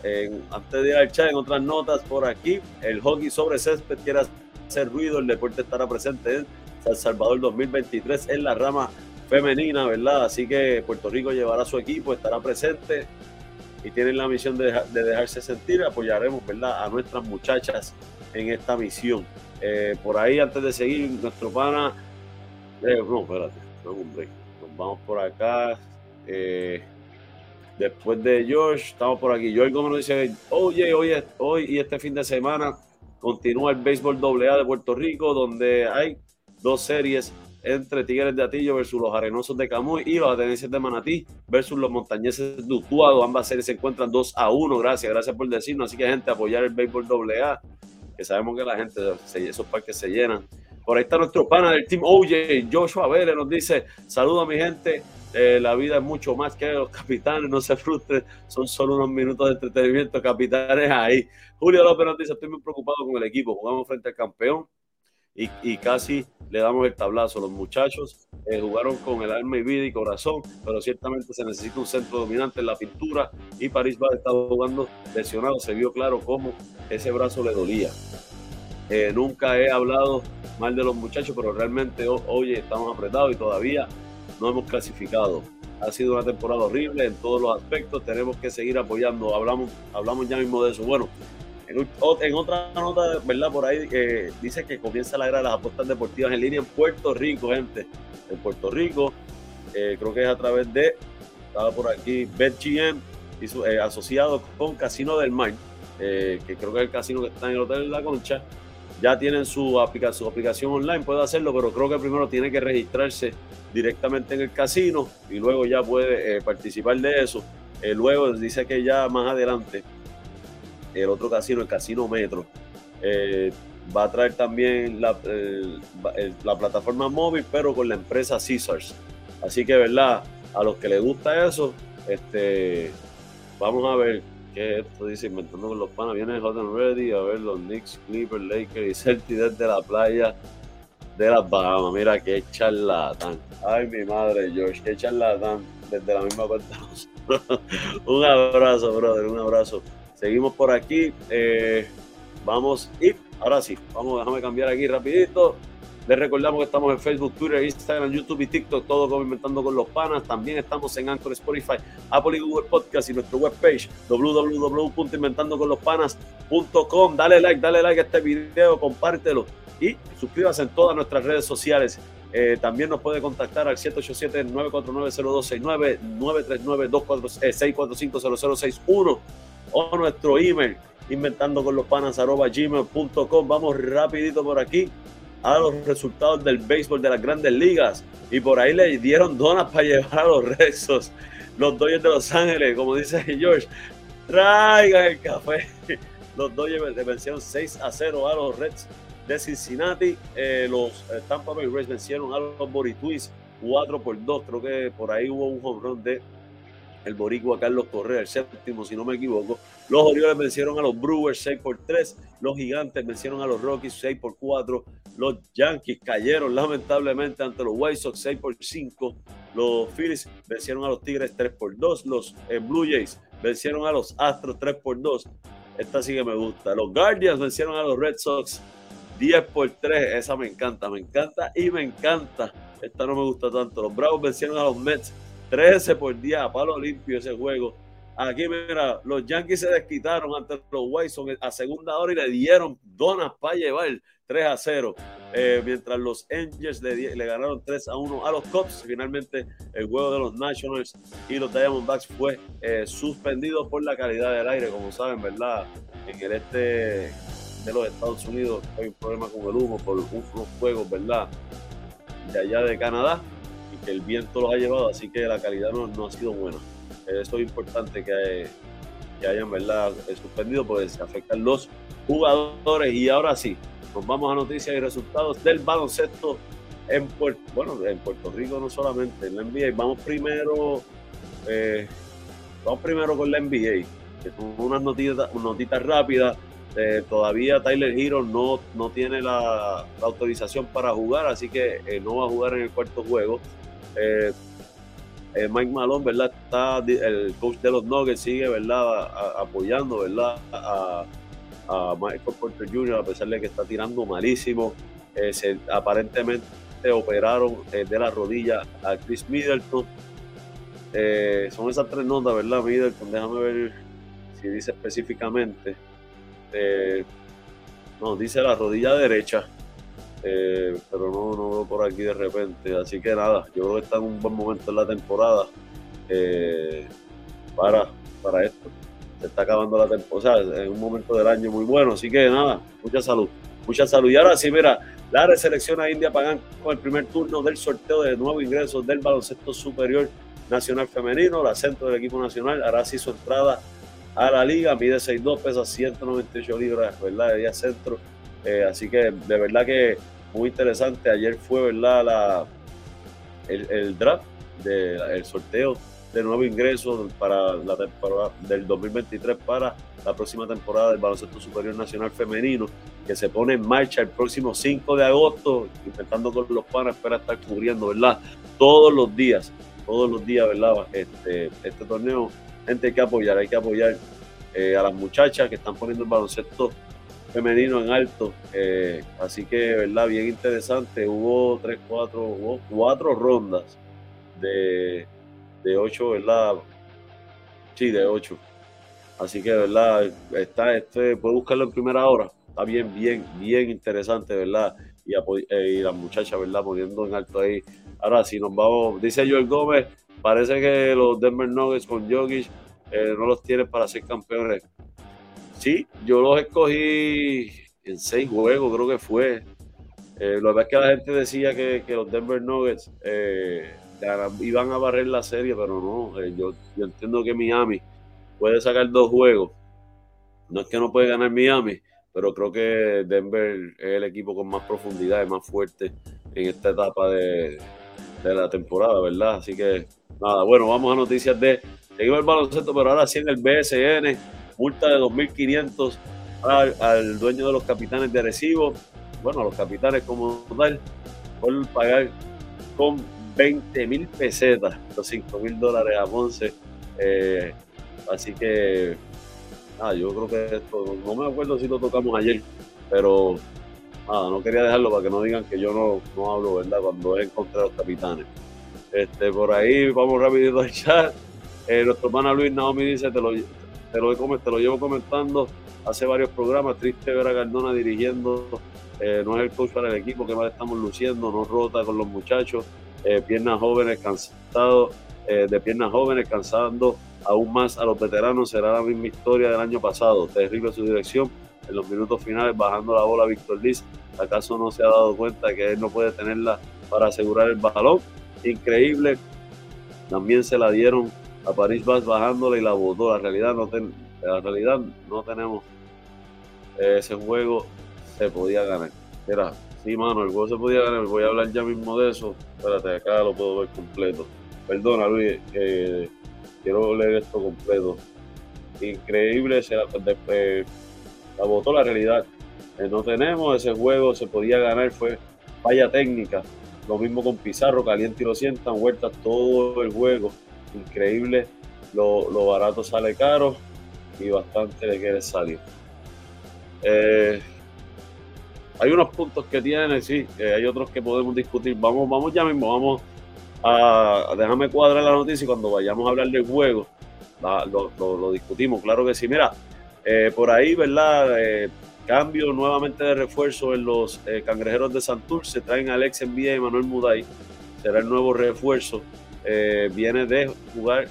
antes de ir al chat, en otras notas por aquí, el hockey sobre césped quiere hacer ruido, el deporte estará presente en San Salvador 2023 en la rama femenina, ¿verdad? Así que Puerto Rico llevará su equipo, estará presente y tienen la misión de, dejarse sentir. Apoyaremos, ¿verdad? A nuestras muchachas en esta misión. Eh, por ahí, antes de seguir, nuestro pana, eh, no, espérate. Nos vamos por acá. Eh, después de George, estamos por aquí. George como nos dice, oye, hoy, hoy y este fin de semana continúa el béisbol AA de Puerto Rico, donde hay dos series entre Tigres de Atillo versus los Arenosos de Camuy y los Atenenses de Manatí versus los Montañeses de Utuado. Ambas series se encuentran 2 a 1. Gracias, gracias por decirnos. Así que, gente, apoyar el béisbol AA, que sabemos que la gente, esos parques se llenan. Por ahí está nuestro pana del team OJ, Joshua Vélez, nos dice, saludo a mi gente, eh, la vida es mucho más que los capitanes, no se frustren, son solo unos minutos de entretenimiento, capitanes ahí. Julio López nos dice, estoy muy preocupado con el equipo, jugamos frente al campeón y, casi le damos el tablazo. Los muchachos eh, jugaron con el alma y vida y corazón, pero ciertamente se necesita un centro dominante en la pintura y París va a estar jugando lesionado, se vio claro cómo ese brazo le dolía. Eh, nunca he hablado mal de los muchachos, pero realmente hoy estamos apretados y todavía no hemos clasificado. Ha sido una temporada horrible en todos los aspectos, tenemos que seguir apoyando. Hablamos, hablamos ya mismo de eso. Bueno, en, otra nota, ¿verdad? Por ahí eh, dice que comienza la era de las apuestas deportivas en línea en Puerto Rico, gente. En Puerto Rico, eh, creo que es a través de, estaba por aquí, BetGM, eh, asociado con Casino del Mar, que creo que es el casino que está en el Hotel de La Concha. Ya tienen su, aplicación, su aplicación online, puede hacerlo, pero creo que primero tiene que registrarse directamente en el casino y luego ya puede participar de eso. luego dice que ya más adelante el otro casino, el Casino Metro, va a traer también la, la plataforma móvil, pero con la empresa Caesars. Así que, ¿verdad? A los que les gusta eso, este, vamos a ver esto dice inventando con los panas. Viene Hot and Ready a ver los Knicks, Clippers, Lakers y Celtics desde la playa de las Bahamas. Mira qué charlatán. Ay, mi madre, George, qué charlatán desde la misma puerta. un abrazo, brother, un abrazo. Seguimos por aquí. Eh, vamos y ahora sí, vamos, déjame cambiar aquí rapidito. Les recordamos que estamos en Facebook, Twitter, Instagram, YouTube y TikTok, todo como Inventando con los Panas. También estamos en Anchor, Spotify, Apple y Google Podcast y nuestro webpage www.inventandoconlospanas.com. Dale like, dale like a este video, compártelo y suscríbase en todas nuestras redes sociales. Eh, también nos puede contactar al 787-949-0269, 939-645-0061 o nuestro email inventando. Vamos rapidito por aquí a los resultados del béisbol de las grandes ligas. Y por ahí le dieron donas para llevar a los Rexos, los Dodgers de Los Ángeles, como dice George. Traigan el café. Los Dodgers vencieron 6 a 0 a los Reds de Cincinnati. Eh, los eh, Tampa Bay Rays vencieron a los Borituis 4 por 2. Creo que por ahí hubo un home run de el boricua Carlos Correa, el séptimo, si no me equivoco. Los Orioles vencieron a los Brewers 6 por 3. Los Gigantes vencieron a los Rockies 6 por 4. Los Yankees cayeron lamentablemente ante los White Sox 6 por 5. Los Phillies vencieron a los Tigres 3 por 2. Los eh, Blue Jays vencieron a los Astros 3 por 2. Esta sí que me gusta. Los Guardians vencieron a los Red Sox 10 por 3. Esa me encanta, me encanta y me encanta. Esta no me gusta tanto. Los Bravos vencieron a los Mets 13 por día, a palo limpio ese juego. Aquí, mira, los Yankees se desquitaron ante los White Sox a segunda hora y le dieron donas para llevar 3 a 0. Eh, mientras los Angels le, le, ganaron 3 a 1 a los Cubs. Finalmente, el juego de los Nationals y los Diamondbacks fue eh, suspendido por la calidad del aire. Como saben, ¿verdad? En el este de los Estados Unidos hay un problema con el humo por unos juegos, ¿verdad? De allá de Canadá que el viento los ha llevado, así que la calidad no, ha sido buena. Eso es importante que, que hayan ¿verdad? suspendido porque se afectan los jugadores. Y ahora sí, nos vamos a noticias y resultados del baloncesto en Puerto, bueno, en Puerto Rico no solamente, en la NBA. Vamos primero, eh, vamos primero con la NBA, unas notitas, notitas rápidas. Eh, todavía Tyler Hero no, no tiene la, autorización para jugar, así que eh, no va a jugar en el cuarto juego. Eh, eh, Mike Malone, ¿verdad? Está, el coach de los Nuggets sigue, ¿verdad? apoyando, ¿verdad? A, Michael Porter Jr., a pesar de que está tirando malísimo. Eh, se, aparentemente operaron de la rodilla a Chris Middleton. son esas tres notas, ¿verdad? Middleton, déjame ver si dice específicamente. no, dice la rodilla derecha. Eh, pero no, no veo por aquí de repente. Así que nada, yo creo que está en un buen momento en la temporada eh, para, para esto. Se está acabando la temporada, o sea, en un momento del año muy bueno. Así que nada, mucha salud, mucha salud. Y ahora sí, mira, la reselección a India Pagán con el primer turno del sorteo de nuevos ingresos del baloncesto superior nacional femenino. La centro del equipo nacional hará así su entrada a la liga, mide 6'2, pesa 198 libras, ¿verdad? Ella centro. Eh, así que de verdad que muy interesante. Ayer fue, ¿verdad? La, el, draft, de, el sorteo de nuevo ingreso para la temporada del 2023 para la próxima temporada del Baloncesto Superior Nacional Femenino, que se pone en marcha el próximo 5 de agosto, intentando con los panas para estar cubriendo, ¿verdad? Todos los días, todos los días, ¿verdad? Este, este torneo, gente hay que apoyar, hay que apoyar eh, a las muchachas que están poniendo el baloncesto femenino en alto. Eh, así que, ¿verdad? Bien interesante. Hubo tres, cuatro, hubo cuatro rondas de, de ocho, ¿verdad? Sí, de ocho. Así que, ¿verdad? Está, este, puede buscarlo en primera hora. Está bien, bien, bien interesante, ¿verdad? y, eh, y las muchachas, ¿verdad? Poniendo en alto ahí. Ahora, si nos vamos, dice Joel Gómez, parece que los Denver Nuggets con Jokic eh, no los tienen para ser campeones. Sí, yo los escogí en seis juegos, creo que fue. Eh, lo que es que la gente decía que, los Denver Nuggets eh, iban a barrer la serie, pero no. yo, yo entiendo que Miami puede sacar dos juegos. No es que no puede ganar Miami, pero creo que Denver es el equipo con más profundidad y más fuerte en esta etapa de, la temporada, ¿verdad? Así que nada, bueno, vamos a noticias de seguimos el baloncesto, pero ahora sí en el BSN, multa de 2.500 al, al dueño de los capitanes de Arecibo, bueno, a los capitanes como tal, por pagar con 20 mil pesetas, los 5 mil dólares a Ponce. Eh, así que Ah, yo creo que esto, no me acuerdo si lo tocamos ayer, pero nada, no quería dejarlo para que no digan que yo no, no hablo, ¿verdad? Cuando he encontrado los capitanes. Este, por ahí vamos rapidito al chat. Eh, nuestro hermano Luis Naomi dice, te lo, lo, te lo llevo comentando hace varios programas, triste ver a Cardona dirigiendo, eh, no es el coach para el equipo que más estamos luciendo, no rota con los muchachos, eh, piernas jóvenes cansados, de piernas jóvenes cansando aún más a los veteranos será la misma historia del año pasado. Terrible su dirección en los minutos finales bajando la bola Víctor Liz. ¿Acaso no se ha dado cuenta que él no puede tenerla para asegurar el balón? Increíble. También se la dieron a París Vaz bajándola y la botó. La realidad no, la realidad no tenemos ese juego. Se podía ganar. Mira, sí, mano, el juego se podía ganar. Voy a hablar ya mismo de eso. Espérate, acá lo puedo ver completo. Perdona, Luis. Eh, quiero leer esto completo. Increíble, se la, después, la votó la realidad. Eh, no tenemos ese juego, se podía ganar, fue falla técnica. Lo mismo con Pizarro, caliente y lo sientan, vueltas todo el juego. Increíble, lo, barato sale caro y bastante le quiere salir. Eh, hay unos puntos que tiene, sí, eh, hay otros que podemos discutir. Vamos, vamos ya mismo, vamos déjame cuadrar la noticia y cuando vayamos a hablar del juego, lo, discutimos, claro que sí. Mira, eh, por ahí, ¿verdad? Cambio nuevamente de refuerzo en los cangrejeros de Santurce. Traen a Alex Envía y Manuel Muday. Será el nuevo refuerzo. Viene de jugar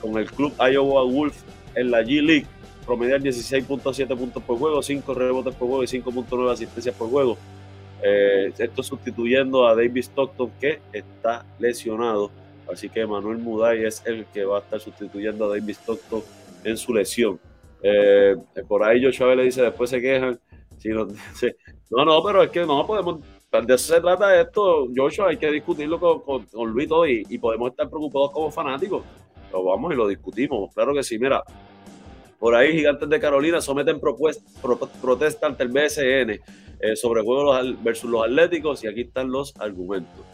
con el club Iowa Wolf en la G League. Promediar 16.7 puntos por juego, 5 rebotes por juego y 5.9 asistencias por juego. Eh, esto sustituyendo a David Stockton que está lesionado. Así que Manuel Muday es el que va a estar sustituyendo a David Stockton en su lesión. Eh, por ahí Joshua le dice, después se quejan. no, no, pero es que no podemos, de eso se trata esto, Joshua, hay que discutirlo con, Luis y, y, podemos estar preocupados como fanáticos. Pero vamos y lo discutimos, claro que sí. Mira, por ahí Gigantes de Carolina someten protesta ante el BSN eh, sobre juegos versus los Atléticos y aquí están los argumentos.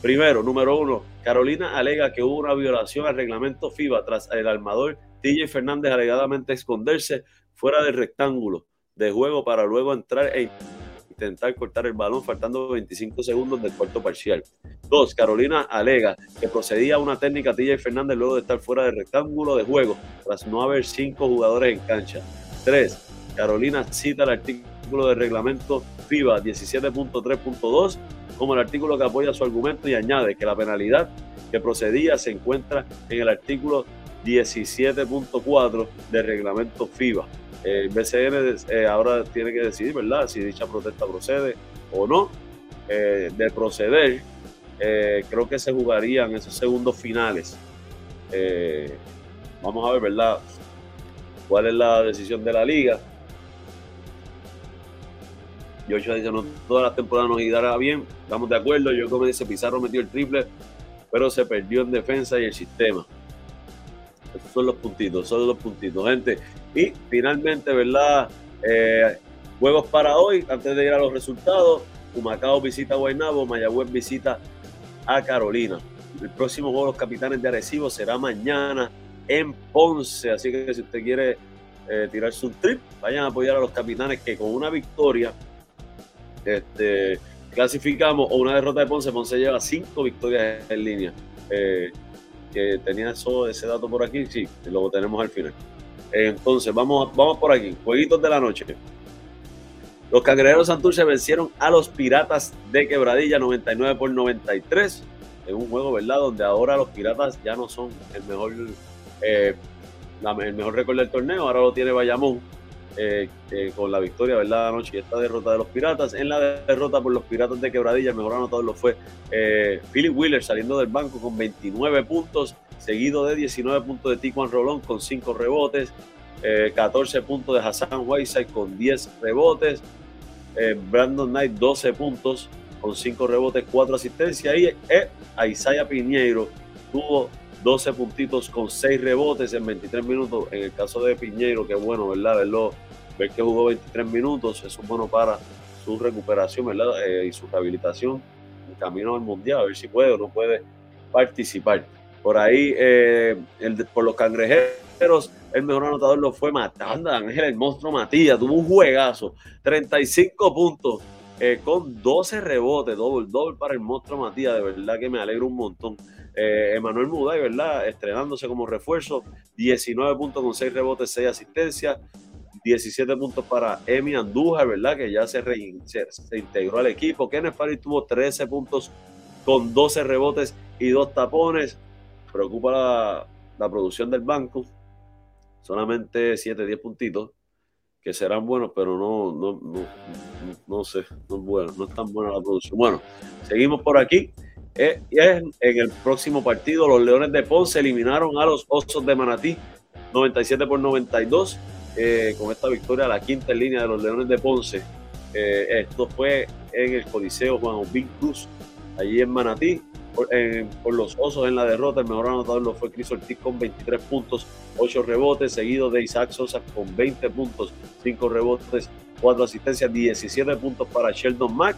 Primero, número uno, Carolina alega que hubo una violación al reglamento FIBA tras el armador TJ Fernández alegadamente esconderse fuera del rectángulo de juego para luego entrar e intentar cortar el balón faltando 25 segundos del cuarto parcial. Dos, Carolina alega que procedía a una técnica TJ Fernández luego de estar fuera del rectángulo de juego tras no haber cinco jugadores en cancha. Tres, Carolina cita el artículo de reglamento FIBA 17.3.2 como el artículo que apoya su argumento y añade que la penalidad que procedía se encuentra en el artículo 17.4 del reglamento FIBA. El BCN eh, ahora tiene que decidir, ¿verdad?, si dicha protesta procede o no. Eh, de proceder, eh, creo que se jugarían esos segundos finales. vamos a ver, ¿verdad?, cuál es la decisión de la liga. Joshua dice, no, todas las temporadas nos irá bien, estamos de acuerdo. Yo como dice, Pizarro metió el triple, pero se perdió en defensa y el sistema. Esos son los puntitos, son los puntitos, gente. Y finalmente, ¿verdad? Eh, juegos para hoy, antes de ir a los resultados. Humacao visita a Guaynabo, Mayagüez visita a Carolina. El próximo juego de los capitanes de Arecibo será mañana en Ponce. Así que si usted quiere eh, tirarse un trip, vayan a apoyar a los capitanes que con una victoria este, clasificamos o una derrota de Ponce. Ponce lleva cinco victorias en línea. Eh, que tenía eso, ese dato por aquí, sí, lo tenemos al final. Entonces, vamos, vamos por aquí. Jueguitos de la noche. Los cangrejeros Santurce vencieron a los Piratas de Quebradilla 99 por 93 en un juego, ¿verdad? Donde ahora los Piratas ya no son el mejor, eh, el mejor récord del torneo, ahora lo tiene Bayamón eh, eh, con la victoria, ¿verdad? Anoche y esta derrota de los Piratas. En la derrota por los Piratas de Quebradilla, el mejor anotador lo fue Philip Wheeler saliendo del banco con 29 puntos, seguido de 19 puntos de Tijuan Rolón con 5 rebotes. 14 puntos de Hassan Whiteside con 10 rebotes, eh, Brandon Knight 12 puntos con 5 rebotes, 4 asistencias. Y eh, Isaiah Piñeiro tuvo 12 puntitos con 6 rebotes en 23 minutos. En el caso de Piñeiro, que bueno, ¿verdad? Verlo, ver que jugó 23 minutos, eso es bueno para su recuperación, ¿verdad? Eh, y su rehabilitación en camino al mundial, a ver si puede o no puede participar. Por ahí, el, por los cangrejeros, el mejor anotador lo fue Matanda Ángel, el monstruo Matías. Tuvo un juegazo, 35 puntos eh, con 12 rebotes, doble, doble para el monstruo Matías. De verdad que me alegro un montón. Eh, Emanuel Muday, ¿verdad? Estrenándose como refuerzo, 19 puntos con 6 rebotes, 6 asistencias. 17 puntos para Emi Andújar, ¿verdad? Que ya se, se, integró al equipo. Kenneth Farid tuvo 13 puntos con 12 rebotes y 2 tapones. Preocupa la, la producción del banco solamente 7, 10 puntitos, que serán buenos, pero no, no, no, no, sé, no es bueno, no es tan buena la producción. Bueno, seguimos por aquí. Eh, en, el próximo partido, los Leones de Ponce eliminaron a los Osos de Manatí 97 por 92. Eh, con esta victoria, la quinta en línea de los Leones de Ponce. Eh, esto fue en el Coliseo Juan Obín Cruz, allí en Manatí por, los Osos en la derrota. El mejor anotador fue Chris Ortiz con 23 puntos, 8 rebotes, seguido de Isaac Sosa con 20 puntos, 5 rebotes, 4 asistencias, 17 puntos para Sheldon Mack,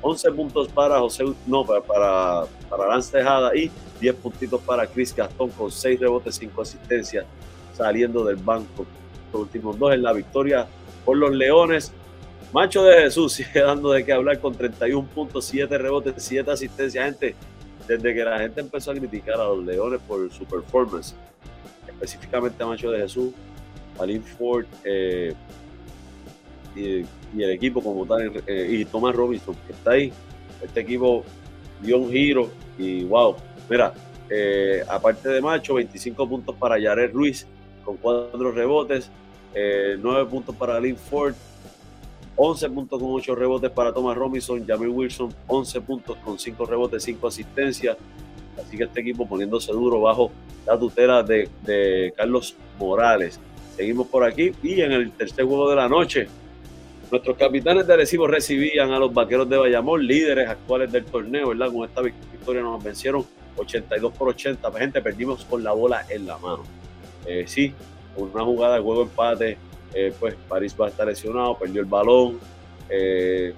11 puntos para José, no, para, para, Lance Tejada y 10 puntitos para Chris Gastón con 6 rebotes, 5 asistencias saliendo del banco. Los últimos dos en la victoria por los Leones. Macho de Jesús sigue dando de qué hablar con 31 puntos, 7 rebotes, 7 asistencias. Gente, desde que la gente empezó a criticar a los Leones por su performance, específicamente a Macho de Jesús, a Lynn Ford eh, y, el equipo como tal, eh, y Thomas Robinson, que está ahí, este equipo dio un giro y wow, mira, eh, aparte de Macho, 25 puntos para Jared Ruiz con 4 rebotes, 9 puntos para Lynn Ford, 11 puntos con 8 rebotes para Thomas Robinson, Jamie Wilson 11 puntos con 5 rebotes, 5 asistencias. Así que este equipo poniéndose duro bajo la tutela de, Carlos Morales. Seguimos por aquí y en el tercer juego de la noche, nuestros capitanes de Arecibo recibían a los vaqueros de Bayamón, líderes actuales del torneo, ¿verdad? Con esta victoria nos vencieron 82 por 80. Gente, perdimos con la bola en la mano. Eh, sí, una jugada de juego empate eh, pues París va a estar lesionado, perdió el balón eh,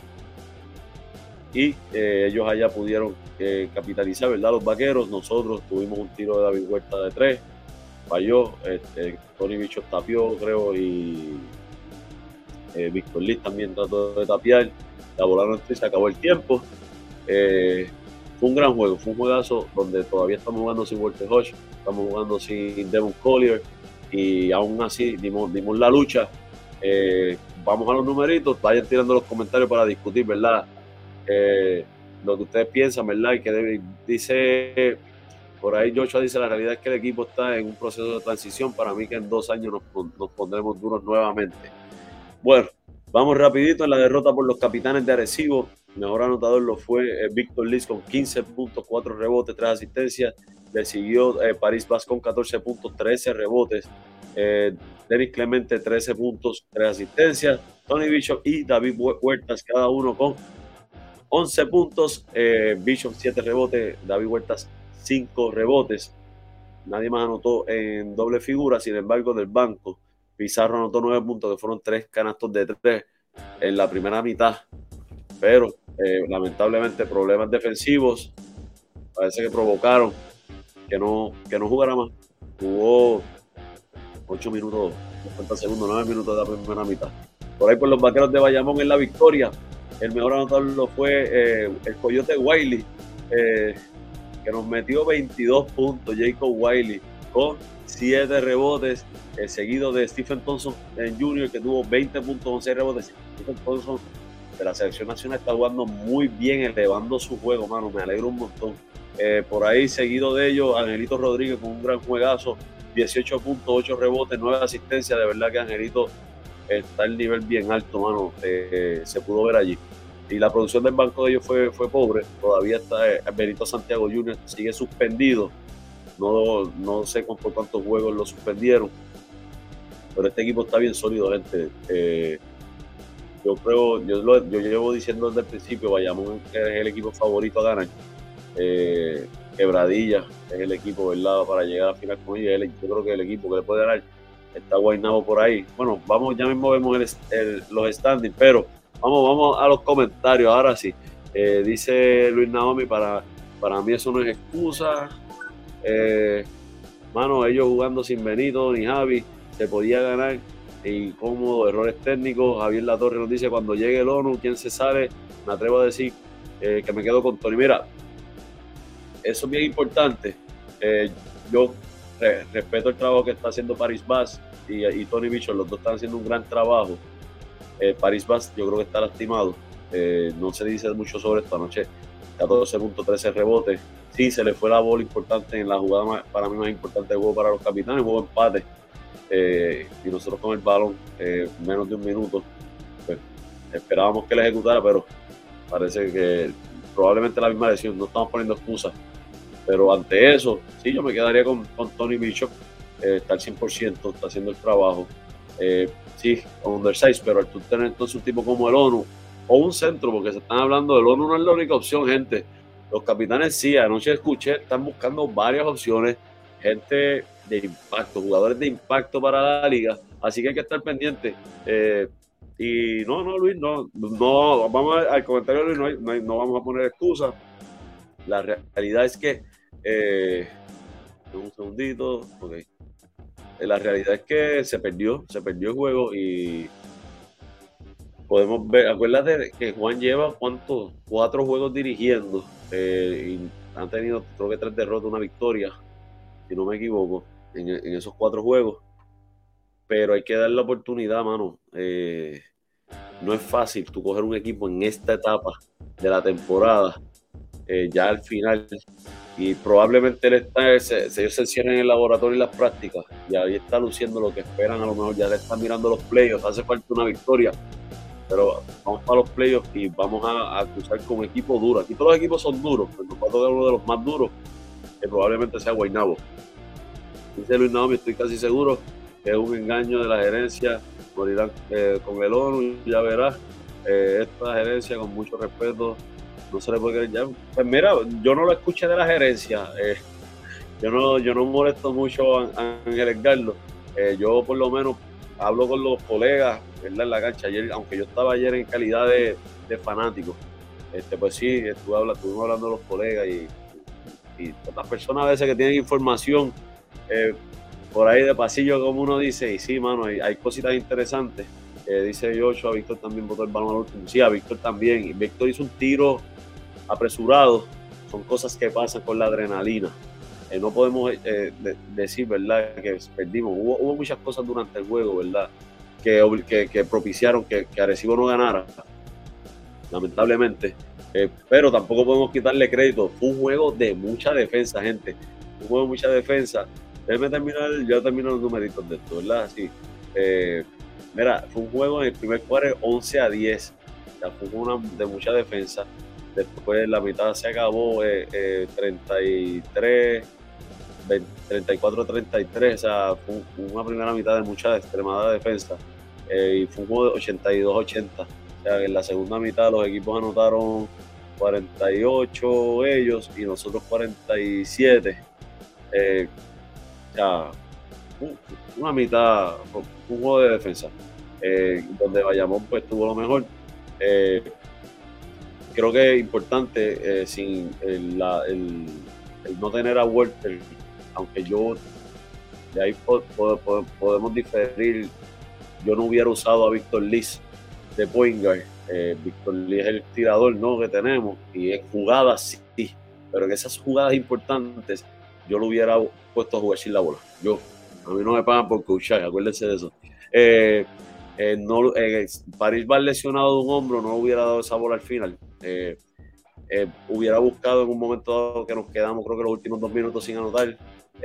y ellos allá pudieron capitalizar, ¿verdad? Los vaqueros, nosotros tuvimos un tiro de David Huerta de tres, falló, este, Tony Bicho tapió, creo, y Víctor Liz también trató de tapiar, la volaron y se acabó el tiempo. fue un gran juego, fue un juegazo donde todavía estamos jugando sin Walter Hodge, estamos jugando sin Devon Collier, y aún así dimos, dimos la lucha. Eh, vamos a los numeritos, vayan tirando los comentarios para discutir, ¿verdad? Eh, lo que ustedes piensan, ¿verdad? Y que dice, por ahí Joshua dice, la realidad es que el equipo está en un proceso de transición, para mí que en dos años nos, pondremos duros nuevamente. Bueno, vamos rapidito en la derrota por los capitanes de Arecibo. mejor anotador lo fue eh, Víctor Liz con 15 puntos, 4 rebotes, 3 asistencias. Le siguió eh, París Vaz con 14 puntos, 13 rebotes. Eh, Denis Clemente 13 puntos, 3 asistencias. Tony Bishop y David Huertas, cada uno con 11 puntos. Eh, Bishop 7 rebotes, David Huertas 5 rebotes. Nadie más anotó en doble figura, sin embargo, del banco. Pizarro anotó 9 puntos, que fueron 3 canastos de 3 en la primera mitad. Pero eh, lamentablemente problemas defensivos parece que provocaron que no, que no jugara más. Jugó 8 minutos, 50 segundos, 9 minutos de la primera mitad. Por ahí por los vaqueros de Bayamón en la victoria. El mejor anotador fue eh, el Coyote Wiley, eh, que nos metió 22 puntos. Jacob Wiley con 7 rebotes, el seguido de Stephen Thompson Jr., que tuvo 20 puntos, 11 rebotes. Stephen Thompson de la selección nacional está jugando muy bien, elevando su juego, mano. Me alegro un montón. Eh, por ahí, seguido de ellos, Angelito Rodríguez con un gran juegazo, 18 puntos, 8 rebotes, 9 asistencias. De verdad que Angelito está el nivel bien alto, mano. Eh, se pudo ver allí. Y la producción del banco de ellos fue, pobre. Todavía está eh, Benito Santiago Jr. sigue suspendido. No, no sé cuántos juegos lo suspendieron. Pero este equipo está bien sólido, gente. Eh, yo creo, yo, yo llevo diciendo desde el principio, vayamos que es el equipo favorito a ganar. Quebradilla es el equipo, ¿verdad? Para llegar a la final con ella. Yo creo que el equipo que le puede ganar está Guaynabo por ahí. Bueno, vamos, ya mismo vemos los standings, pero vamos, vamos a los comentarios. Ahora sí, eh, dice Luis Naomi, para, para mí eso no es excusa. Eh, mano, ellos jugando sin Benito ni Javi, se podía ganar incómodo, errores técnicos. Javier Latorre nos dice, cuando llegue el ONU, ¿quién se sale? Me atrevo a decir eh, que me quedo con Tony. Mira, eso es bien importante. yo respeto el trabajo que está haciendo Paris Bass y, Tony Bichon, los dos están haciendo un gran trabajo. Eh, Paris Bass yo creo que está lastimado. Eh, no se dice mucho sobre esta noche. 14 puntos, 13 rebotes. Sí, se le fue la bola importante en la jugada para mí más importante del juego para los capitanes, juego empate. Eh, y nosotros con el balón menos de un minuto. Pues, esperábamos que le ejecutara, pero parece que probablemente la misma lesión. No estamos poniendo excusas pero ante eso, sí, yo me quedaría con, Tony Bishop. Eh, está al 100%, está haciendo el trabajo. Eh, sí, undersize, pero al tener entonces un tipo como el ONU o un centro, porque se están hablando del ONU no es la única opción, gente. Los capitanes sí, anoche escuché, están buscando varias opciones, gente de impacto, jugadores de impacto para la liga, así que hay que estar pendiente. Eh, y no, no, Luis, no, no, vamos al comentario, Luis, no, no vamos a poner excusas. La realidad es que eh, un segundito. Eh, la realidad es que se perdió, se perdió el juego y podemos ver, acuérdate que Juan lleva cuántos, cuatro juegos dirigiendo eh, y han tenido creo que tres derrotas, una victoria, si no me equivoco, en, esos cuatro juegos. Pero hay que dar la oportunidad, mano. no es fácil tú coger un equipo en esta etapa de la temporada, ya al final, y probablemente él está, se, ellos se encierren en el laboratorio y las prácticas y ahí está luciendo lo que esperan, a lo mejor ya le están mirando los playoffs, hace falta una victoria, pero vamos para los playoffs y vamos a, cruzar con un equipo duro. Aquí todos los equipos son duros, pero nos va a tocar uno de los más duros, que probablemente sea Guaynabo. Dice Luis Naomi, estoy casi seguro es un engaño de la gerencia, morirán eh, con el ONU, ya verás, eh, esta gerencia con mucho respeto no se le puede creer. Pues mira, yo no lo escuché de la gerencia. Eh, yo no yo no molesto mucho a, Ángel Edgardo. Eh, yo por lo menos hablo con los colegas ¿verdad? en la cancha ayer, aunque yo estaba ayer en calidad de, fanático. Este, pues sí, estuve hablando, estuvimos hablando de los colegas y, y, otras personas a veces que tienen información eh, por ahí de pasillo, como uno dice, y sí, mano, hay, hay cositas interesantes. dice Yocho, a Víctor también votó el balón al último. Sí, a Víctor también. Y Víctor hizo un tiro apresurado, son cosas que pasan con la adrenalina. Eh, no podemos eh, decir, ¿verdad?, que perdimos. Hubo, muchas cosas durante el juego, ¿verdad?, que, que, propiciaron que, Arecibo no ganara, lamentablemente. Eh, pero tampoco podemos quitarle crédito. Fue un juego de mucha defensa, gente. Un juego de mucha defensa. Déjeme terminar, ya termino los numeritos de esto, ¿verdad? Sí. mira, fue un juego en el primer cuarto 11 a 10. O fue una de mucha defensa. Después la mitad se acabó eh, 33, 34-33, o sea, una primera mitad de mucha extremada defensa. Eh, y fue un juego de 82-80. O sea, en la segunda mitad los equipos anotaron 48 ellos y nosotros 47. Eh, o sea, una mitad, un juego de defensa. Eh, donde Bayamón pues tuvo lo mejor creo que es importante, sin el, no tener a Walter, aunque yo de ahí podemos diferir, yo no hubiera usado a Víctor Liz de point eh, Víctor Liz es el tirador ¿no? que tenemos y en jugadas sí, pero en esas jugadas importantes yo lo hubiera puesto a jugar sin la bola. Yo, a mí no me pagan por coachar, acuérdense de eso. Eh, eh, eh, París va lesionado de un hombro, no hubiera dado esa bola al final. hubiera buscado en un momento dado que nos quedamos, creo que los últimos dos minutos sin anotar,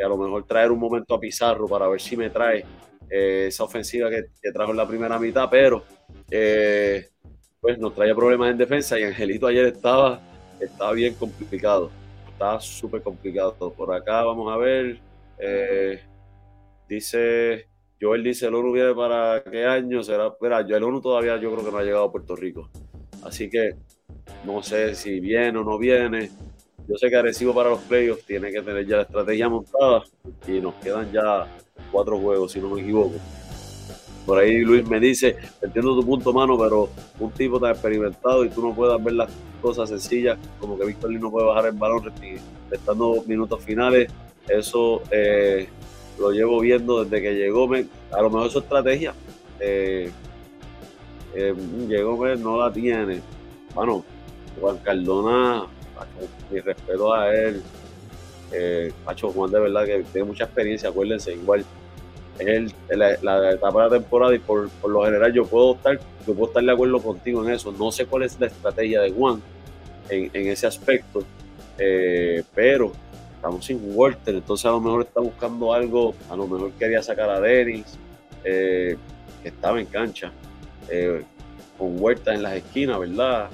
a lo mejor traer un momento a Pizarro para ver si me trae esa ofensiva que, que, trajo en la primera mitad, pero pues nos traía problemas en defensa y Angelito ayer estaba, estaba bien complicado está súper complicado. Por acá vamos a ver. Eh, dice, Joel dice, el ONU viene para qué año será. El ONU todavía yo creo que no ha llegado a Puerto Rico. Así que no sé si viene o no viene. Yo sé que Arecibo para los playoffs tiene que tener ya la estrategia montada y nos quedan ya cuatro juegos, si no me equivoco. Por ahí Luis me dice, entiendo tu punto, mano, pero un tipo tan experimentado y tú no puedas ver las cosas sencillas, como que Víctor Lee no puede bajar el balón restando minutos finales, eso eh, lo llevo viendo desde que llegó. a lo mejor su estrategia, eh, eh, llegó, no la tiene. Bueno, Juan Cardona, mi respeto a él. Eh, Pacho Juan de verdad que tiene mucha experiencia, acuérdense, igual es la, etapa de la temporada y por, lo general yo puedo estar yo puedo estar de acuerdo contigo en eso. No sé cuál es la estrategia de Juan en, ese aspecto, eh, pero estamos sin Walter, entonces a lo mejor está buscando algo, a lo mejor quería sacar a Denis, eh, que estaba en cancha, eh, con Huerta en las esquinas, ¿verdad?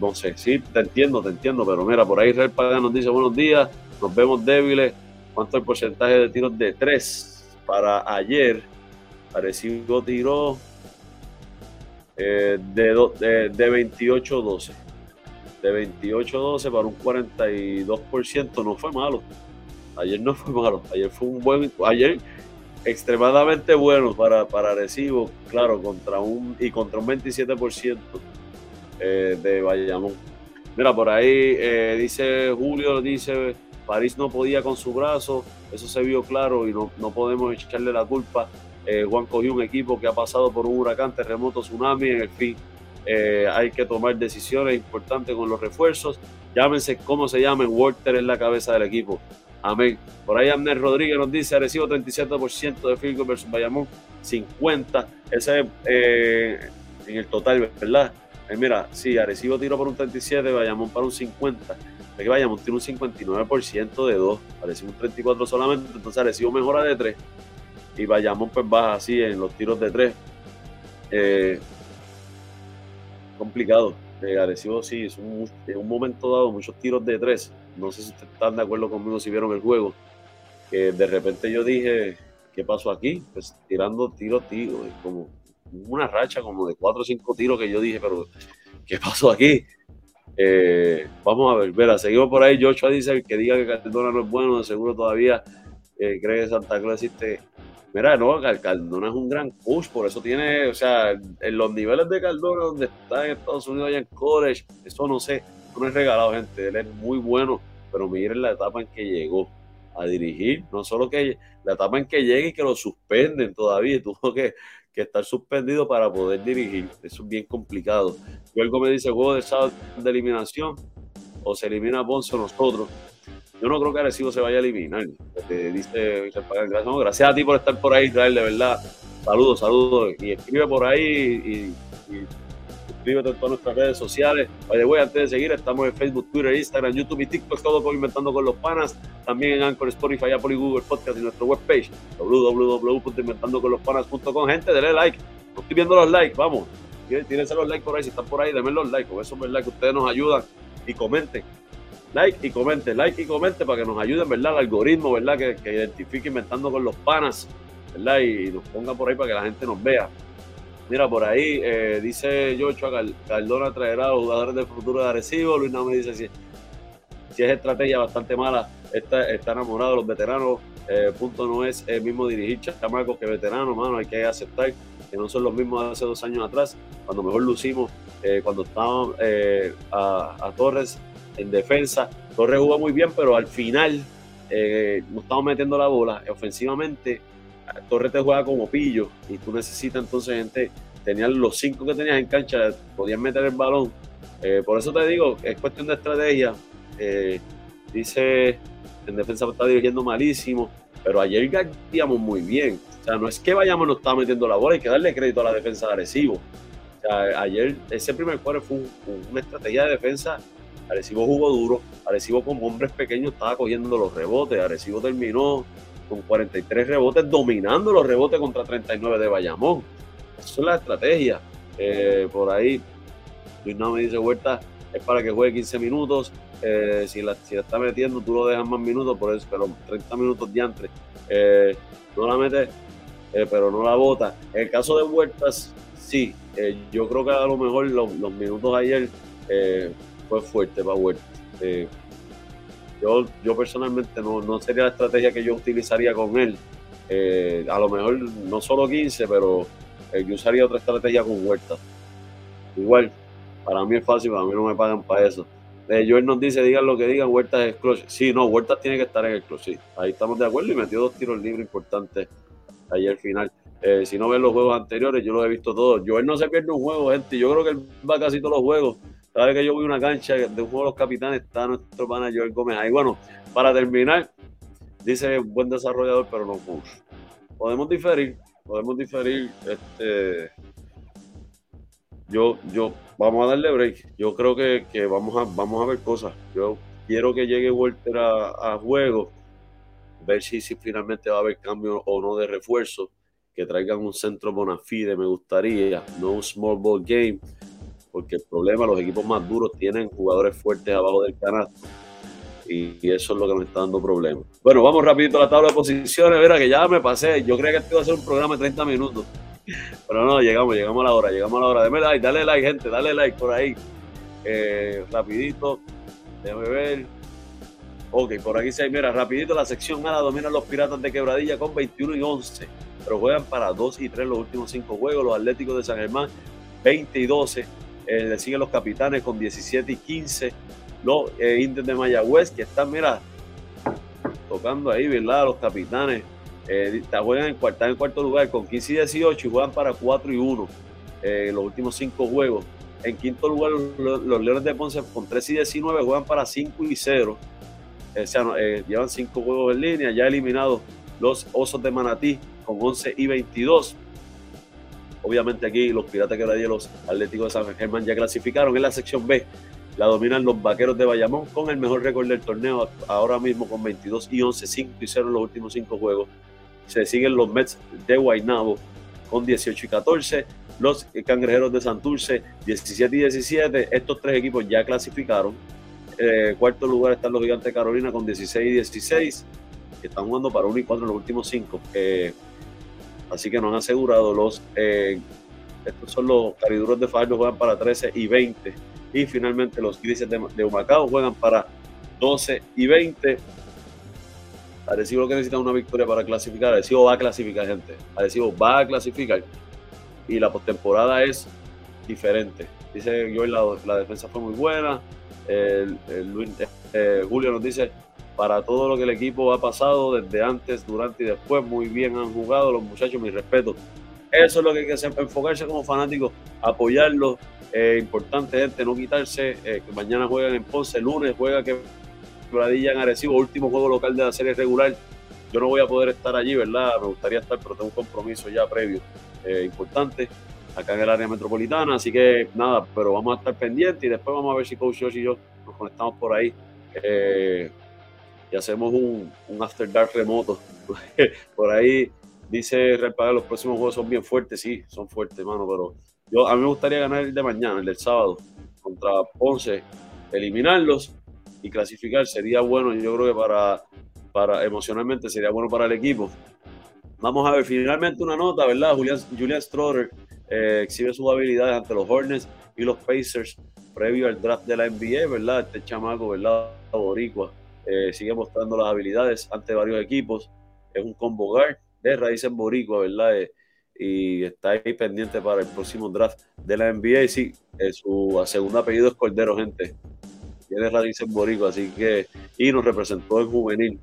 No sé, sí, te entiendo, te entiendo, pero mira, por ahí Israel Pagan nos dice buenos días, nos vemos débiles. ¿Cuánto el porcentaje de tiros de tres? para ayer, Arecibo tiró eh, de, de, de 28-12. De 28-12 para un 42% no fue malo. Ayer no fue malo. Ayer fue un buen. Ayer extremadamente bueno para, para Arecibo, claro, contra un y contra un 27% eh, de Bayamón. Mira, por ahí eh, dice Julio, dice París no podía con su brazo, eso se vio claro y no, no podemos echarle la culpa. Eh, Juan cogió un equipo que ha pasado por un huracán, terremoto, tsunami, en el fin. Hay que tomar decisiones importantes con los refuerzos. Llámense como se llamen, Walter es la cabeza del equipo. Amén. Por ahí Amner Rodríguez nos dice, recibo 37% de field versus Bayamón, 50. Ese en el total, ¿verdad? Mira, sí, Arecibo tiró por un 37, Bayamón para un 50 es que Bayamón tiene un 59% de 2, Arecibo un 34 solamente, entonces Arecibo mejora de 3 y Bayamón pues baja así en los tiros de 3. Eh, complicado. Eh, Arecibo sí, es un, en un momento dado muchos tiros de 3. No sé si están de acuerdo conmigo si vieron el juego. Que de repente yo dije, ¿qué pasó aquí? Pues tirando tiros, tiros, como una racha como de 4 o 5 tiros que yo dije, pero ¿qué pasó aquí? Eh, vamos a ver, verá, seguimos por ahí. Joshua dice que diga que Cardona no es bueno, seguro todavía eh, cree que Santa Cruz existe. Mira, no, Cardona es un gran push, por eso tiene, o sea, en los niveles de Cardona donde está en Estados Unidos, allá en college, eso no sé, no es regalado, gente. Él es muy bueno, pero miren la etapa en que llegó a dirigir, no solo que la etapa en que llega y que lo suspenden todavía, tuvo que que estar suspendido para poder dirigir. Eso es bien complicado. Luego me dice, juego de sábado de eliminación o se elimina Ponce o nosotros. Yo no creo que Arecibo se vaya a eliminar. dice gracias, gracias a ti por estar por ahí, Israel, de verdad. Saludos, saludos. Y escribe por ahí y suscríbete en todas nuestras redes sociales. Vaya, antes de seguir, estamos en Facebook, Twitter, Instagram, YouTube y TikTok, todo por Inventando con los Panas. También en Anchor, Spotify, Apple y Google Podcast y nuestra webpage, www.inventandoconlospanas.com. Gente, denle like. No estoy viendo los likes, vamos. Tírense los likes por ahí, si están por ahí, denme los likes. Con eso es verdad que ustedes nos ayudan y comenten. Like y comenten, like y comenten para que nos ayuden, ¿verdad? El algoritmo, ¿verdad? Que, que identifique Inventando con los Panas, ¿verdad? Y nos ponga por ahí para que la gente nos vea. Mira, por ahí eh, dice Joshua Cardona traerá a los jugadores del futuro de Arecibo. Luis no me dice si, si es estrategia bastante mala. Está, está enamorado de los veteranos. Eh, punto no es el mismo dirigir chamacos que veteranos, mano. Hay que aceptar que no son los mismos de hace dos años atrás, cuando mejor lucimos, eh, cuando estábamos eh, a, Torres en defensa. Torres jugó muy bien, pero al final no estamos metiendo la bola. Ofensivamente Torres te juega como pillo y tú necesitas entonces gente, tenías los cinco que tenías en cancha, podías meter el balón. Eh, por eso te digo, es cuestión de estrategia. Eh, dice en defensa está dirigiendo malísimo, pero ayer guardíamos muy bien. O sea, no es que vayamos no estaba metiendo la bola, hay que darle crédito a la defensa de Arecibo. O sea, ayer ese primer cuarto fue una estrategia de defensa. Arecibo jugó duro, Arecibo con hombres pequeños estaba cogiendo los rebotes, Arecibo terminó con 43 rebotes, dominando los rebotes contra 39 de Bayamón. Esa es la estrategia. Eh, por ahí, Luis no me dice Huerta, es para que juegue 15 minutos. Eh, si, la, si está metiendo, tú lo dejas más minutos, por eso, pero 30 minutos de antes. Eh, no la mete, pero no la bota. En el caso de Huertas, sí. yo creo que a lo mejor los, minutos ayer fue fuerte para Huertas. Yo, yo personalmente no, no sería la estrategia que yo utilizaría con él. a lo mejor no solo 15, pero yo usaría otra estrategia con Huertas. Igual, para mí es fácil, para mí no me pagan para eso. Eh, Joel nos dice, digan lo que digan, Huertas es clutch. Sí, no, Huertas tiene que estar en el clutch. Ahí estamos de acuerdo y metió dos tiros libres importantes ayer final. Eh, si no ven los juegos anteriores, yo los he visto todos. Joel no se pierde un juego, gente. Yo creo que él va casi todos los juegos. Cada vez que yo voy a una cancha de un juego de los capitanes, está nuestro pana Joel Gómez. Ahí, bueno, para terminar, dice buen desarrollador, pero no push. Podemos diferir, podemos diferir. Este, yo, yo, vamos a darle break. Yo creo que, vamos, a, vamos a ver cosas. Yo quiero que llegue Walter a, juego, ver si, si finalmente va a haber cambio o no de refuerzo, que traigan un centro Bonafide, me gustaría, no un small ball game, porque el problema, los equipos más duros tienen jugadores fuertes abajo del canasto. Y, eso es lo que nos está dando problemas. Bueno, vamos rapidito a la tabla de posiciones. Mira que ya me pasé. Yo creía que esto iba a ser un programa de 30 minutos. Pero no, llegamos, llegamos a la hora, llegamos a la hora. Deme like, dale like, gente, dale like por ahí. Eh, rapidito, déjame ver. Ok, por aquí se mira, rapidito la sección A la dominan los Piratas de Quebradilla con 21 y 11, pero juegan para 2 y 3 los últimos 5 juegos. Los Atléticos de San Germán 20 y 12, eh, le siguen los Capitanes con 17 y 15. Los eh, Indios de Mayagüez que están, mira, tocando ahí, ¿verdad? Los Capitanes eh, juegan en, cuarto, en cuarto lugar con 15 y 18 y juegan para 4 y 1 eh, los últimos 5 juegos. En quinto lugar, los, Leones de Ponce con 3 y 19 juegan para 5 y 0. Eh, o sea, eh, llevan 5 juegos en línea, ya eliminados los Osos de Manatí con 11 y 22. Obviamente aquí los Piratas que y los Atléticos de San Germán ya clasificaron en la sección B. La dominan los Vaqueros de Bayamón con el mejor récord del torneo ahora mismo con 22 y 11, 5 y 0 en los últimos 5 juegos se siguen los Mets de Guaynabo con 18 y 14, los Cangrejeros de Santurce 17 y 17, estos tres equipos ya clasificaron. Eh, cuarto lugar están los Gigantes de Carolina con 16 y 16, que están jugando para 1 y 4 en los últimos 5. Eh, así que nos han asegurado los... Eh, estos son los cariduros de Fajardo juegan para 13 y 20. Y finalmente los Grises de, de Humacao juegan para 12 y 20. Arecibo que necesita una victoria para clasificar. Arecibo va a clasificar, gente. Arecibo va a clasificar. Y la postemporada es diferente. Dice yo la, la defensa fue muy buena. El, eh, Julio nos dice, para todo lo que el equipo ha pasado desde antes, durante y después, muy bien han jugado los muchachos, mi respeto. Eso es lo que hay que hacer, enfocarse como fanáticos, apoyarlos. Eh, importante, gente, no quitarse. Eh, que mañana juegan en Ponce, lunes juega que Quebradilla en Arecibo, último juego local de la serie regular. Yo no voy a poder estar allí, ¿verdad? Me gustaría estar, pero tengo un compromiso ya previo eh, importante acá en el área metropolitana. Así que nada, pero vamos a estar pendientes y después vamos a ver si Coach Josh y yo nos conectamos por ahí y hacemos un, After Dark remoto. por ahí dice Repagar, los próximos juegos son bien fuertes, sí, son fuertes, hermano, pero yo a mí me gustaría ganar el de mañana, el del sábado, contra Ponce, eliminarlos y clasificar sería bueno, yo creo que para, para emocionalmente sería bueno para el equipo. Vamos a ver, finalmente una nota, ¿verdad? Julian, Julian Stroder eh, exhibe sus habilidades ante los Hornets y los Pacers previo al draft de la NBA, ¿verdad? Este chamaco, ¿verdad? Boricua, eh, sigue mostrando las habilidades ante varios equipos. Es un combo de raíces boricua, ¿verdad? Eh, y está ahí pendiente para el próximo draft de la NBA. Sí, su segundo apellido es Cordero, gente tiene raíces boricua, así que, y nos representó en juvenil.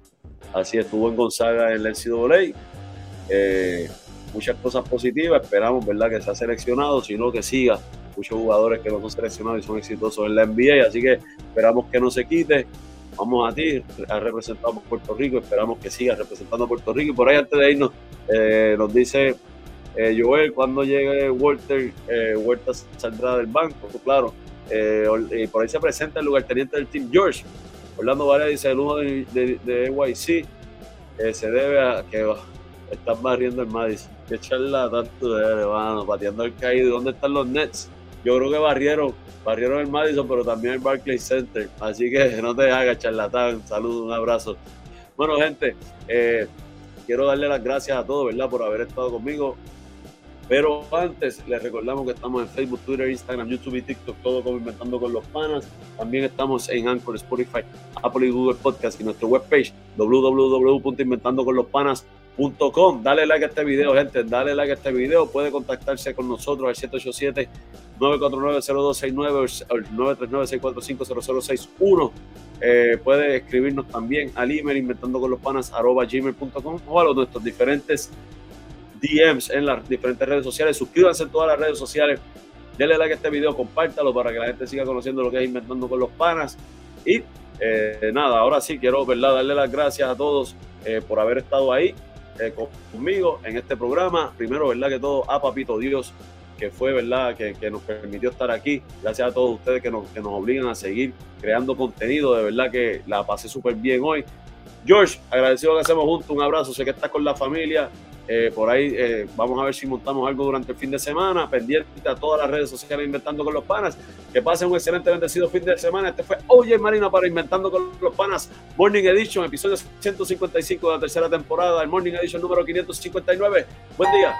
Así estuvo en Gonzaga en la NCAA. Eh, muchas cosas positivas, esperamos, ¿verdad?, que sea seleccionado, sino que siga. Muchos jugadores que no son seleccionados y son exitosos en la NBA, así que esperamos que no se quite. Vamos a ti, ha representado a Puerto Rico, esperamos que siga representando a Puerto Rico. Y por ahí antes de irnos, eh, nos dice eh, Joel, cuando llegue Walter, eh, Huerta saldrá del banco, claro. y por ahí se presenta el lugarteniente del Team George. Orlando Varela dice, el de, de, de NYC se debe a que están barriendo el Madison. Qué charlatán tú eres, hermano, pateando el caído. ¿Dónde están los Nets? Yo creo que barrieron, barrieron el Madison, pero también el Barclays Center. Así que no te hagas charlatán. Saludos, un abrazo. Bueno, gente, eh, quiero darle las gracias a todos, ¿verdad? Por haber estado conmigo. Pero antes, les recordamos que estamos en Facebook, Twitter, Instagram, YouTube y TikTok, todo como Inventando con los Panas. También estamos en Anchor, Spotify, Apple y Google Podcast y nuestra webpage www.inventandoconlospanas.com Dale like a este video, gente. Dale like a este video. Puede contactarse con nosotros al 787-949-0269 o el 939-645-0061. Eh, puede escribirnos también al email inventando con los panas gmail.com o a los nuestros diferentes DMs en las diferentes redes sociales. Suscríbanse en todas las redes sociales. Dale like a este video, compártalo para que la gente siga conociendo lo que es Inventando con los Panas. Y eh, nada, ahora sí quiero darle las gracias a todos eh, por haber estado ahí. Eh, conmigo en este programa. Primero, ¿verdad? Que todo a Papito Dios, que fue, ¿verdad? Que, que, nos permitió estar aquí. Gracias a todos ustedes que nos, que nos obligan a seguir creando contenido. De verdad que la pasé súper bien hoy. George, agradecido que hacemos juntos. Un abrazo. Sé que estás con la familia. Eh, por ahí eh, vamos a ver si montamos algo durante el fin de semana. Pendiente a todas las redes sociales Inventando con los Panas. Que pasen un excelente, bendecido fin de semana. Este fue Oye Marina para Inventando con los Panas Morning Edition, episodio 155 de la tercera temporada, el Morning Edition número 559. Buen día.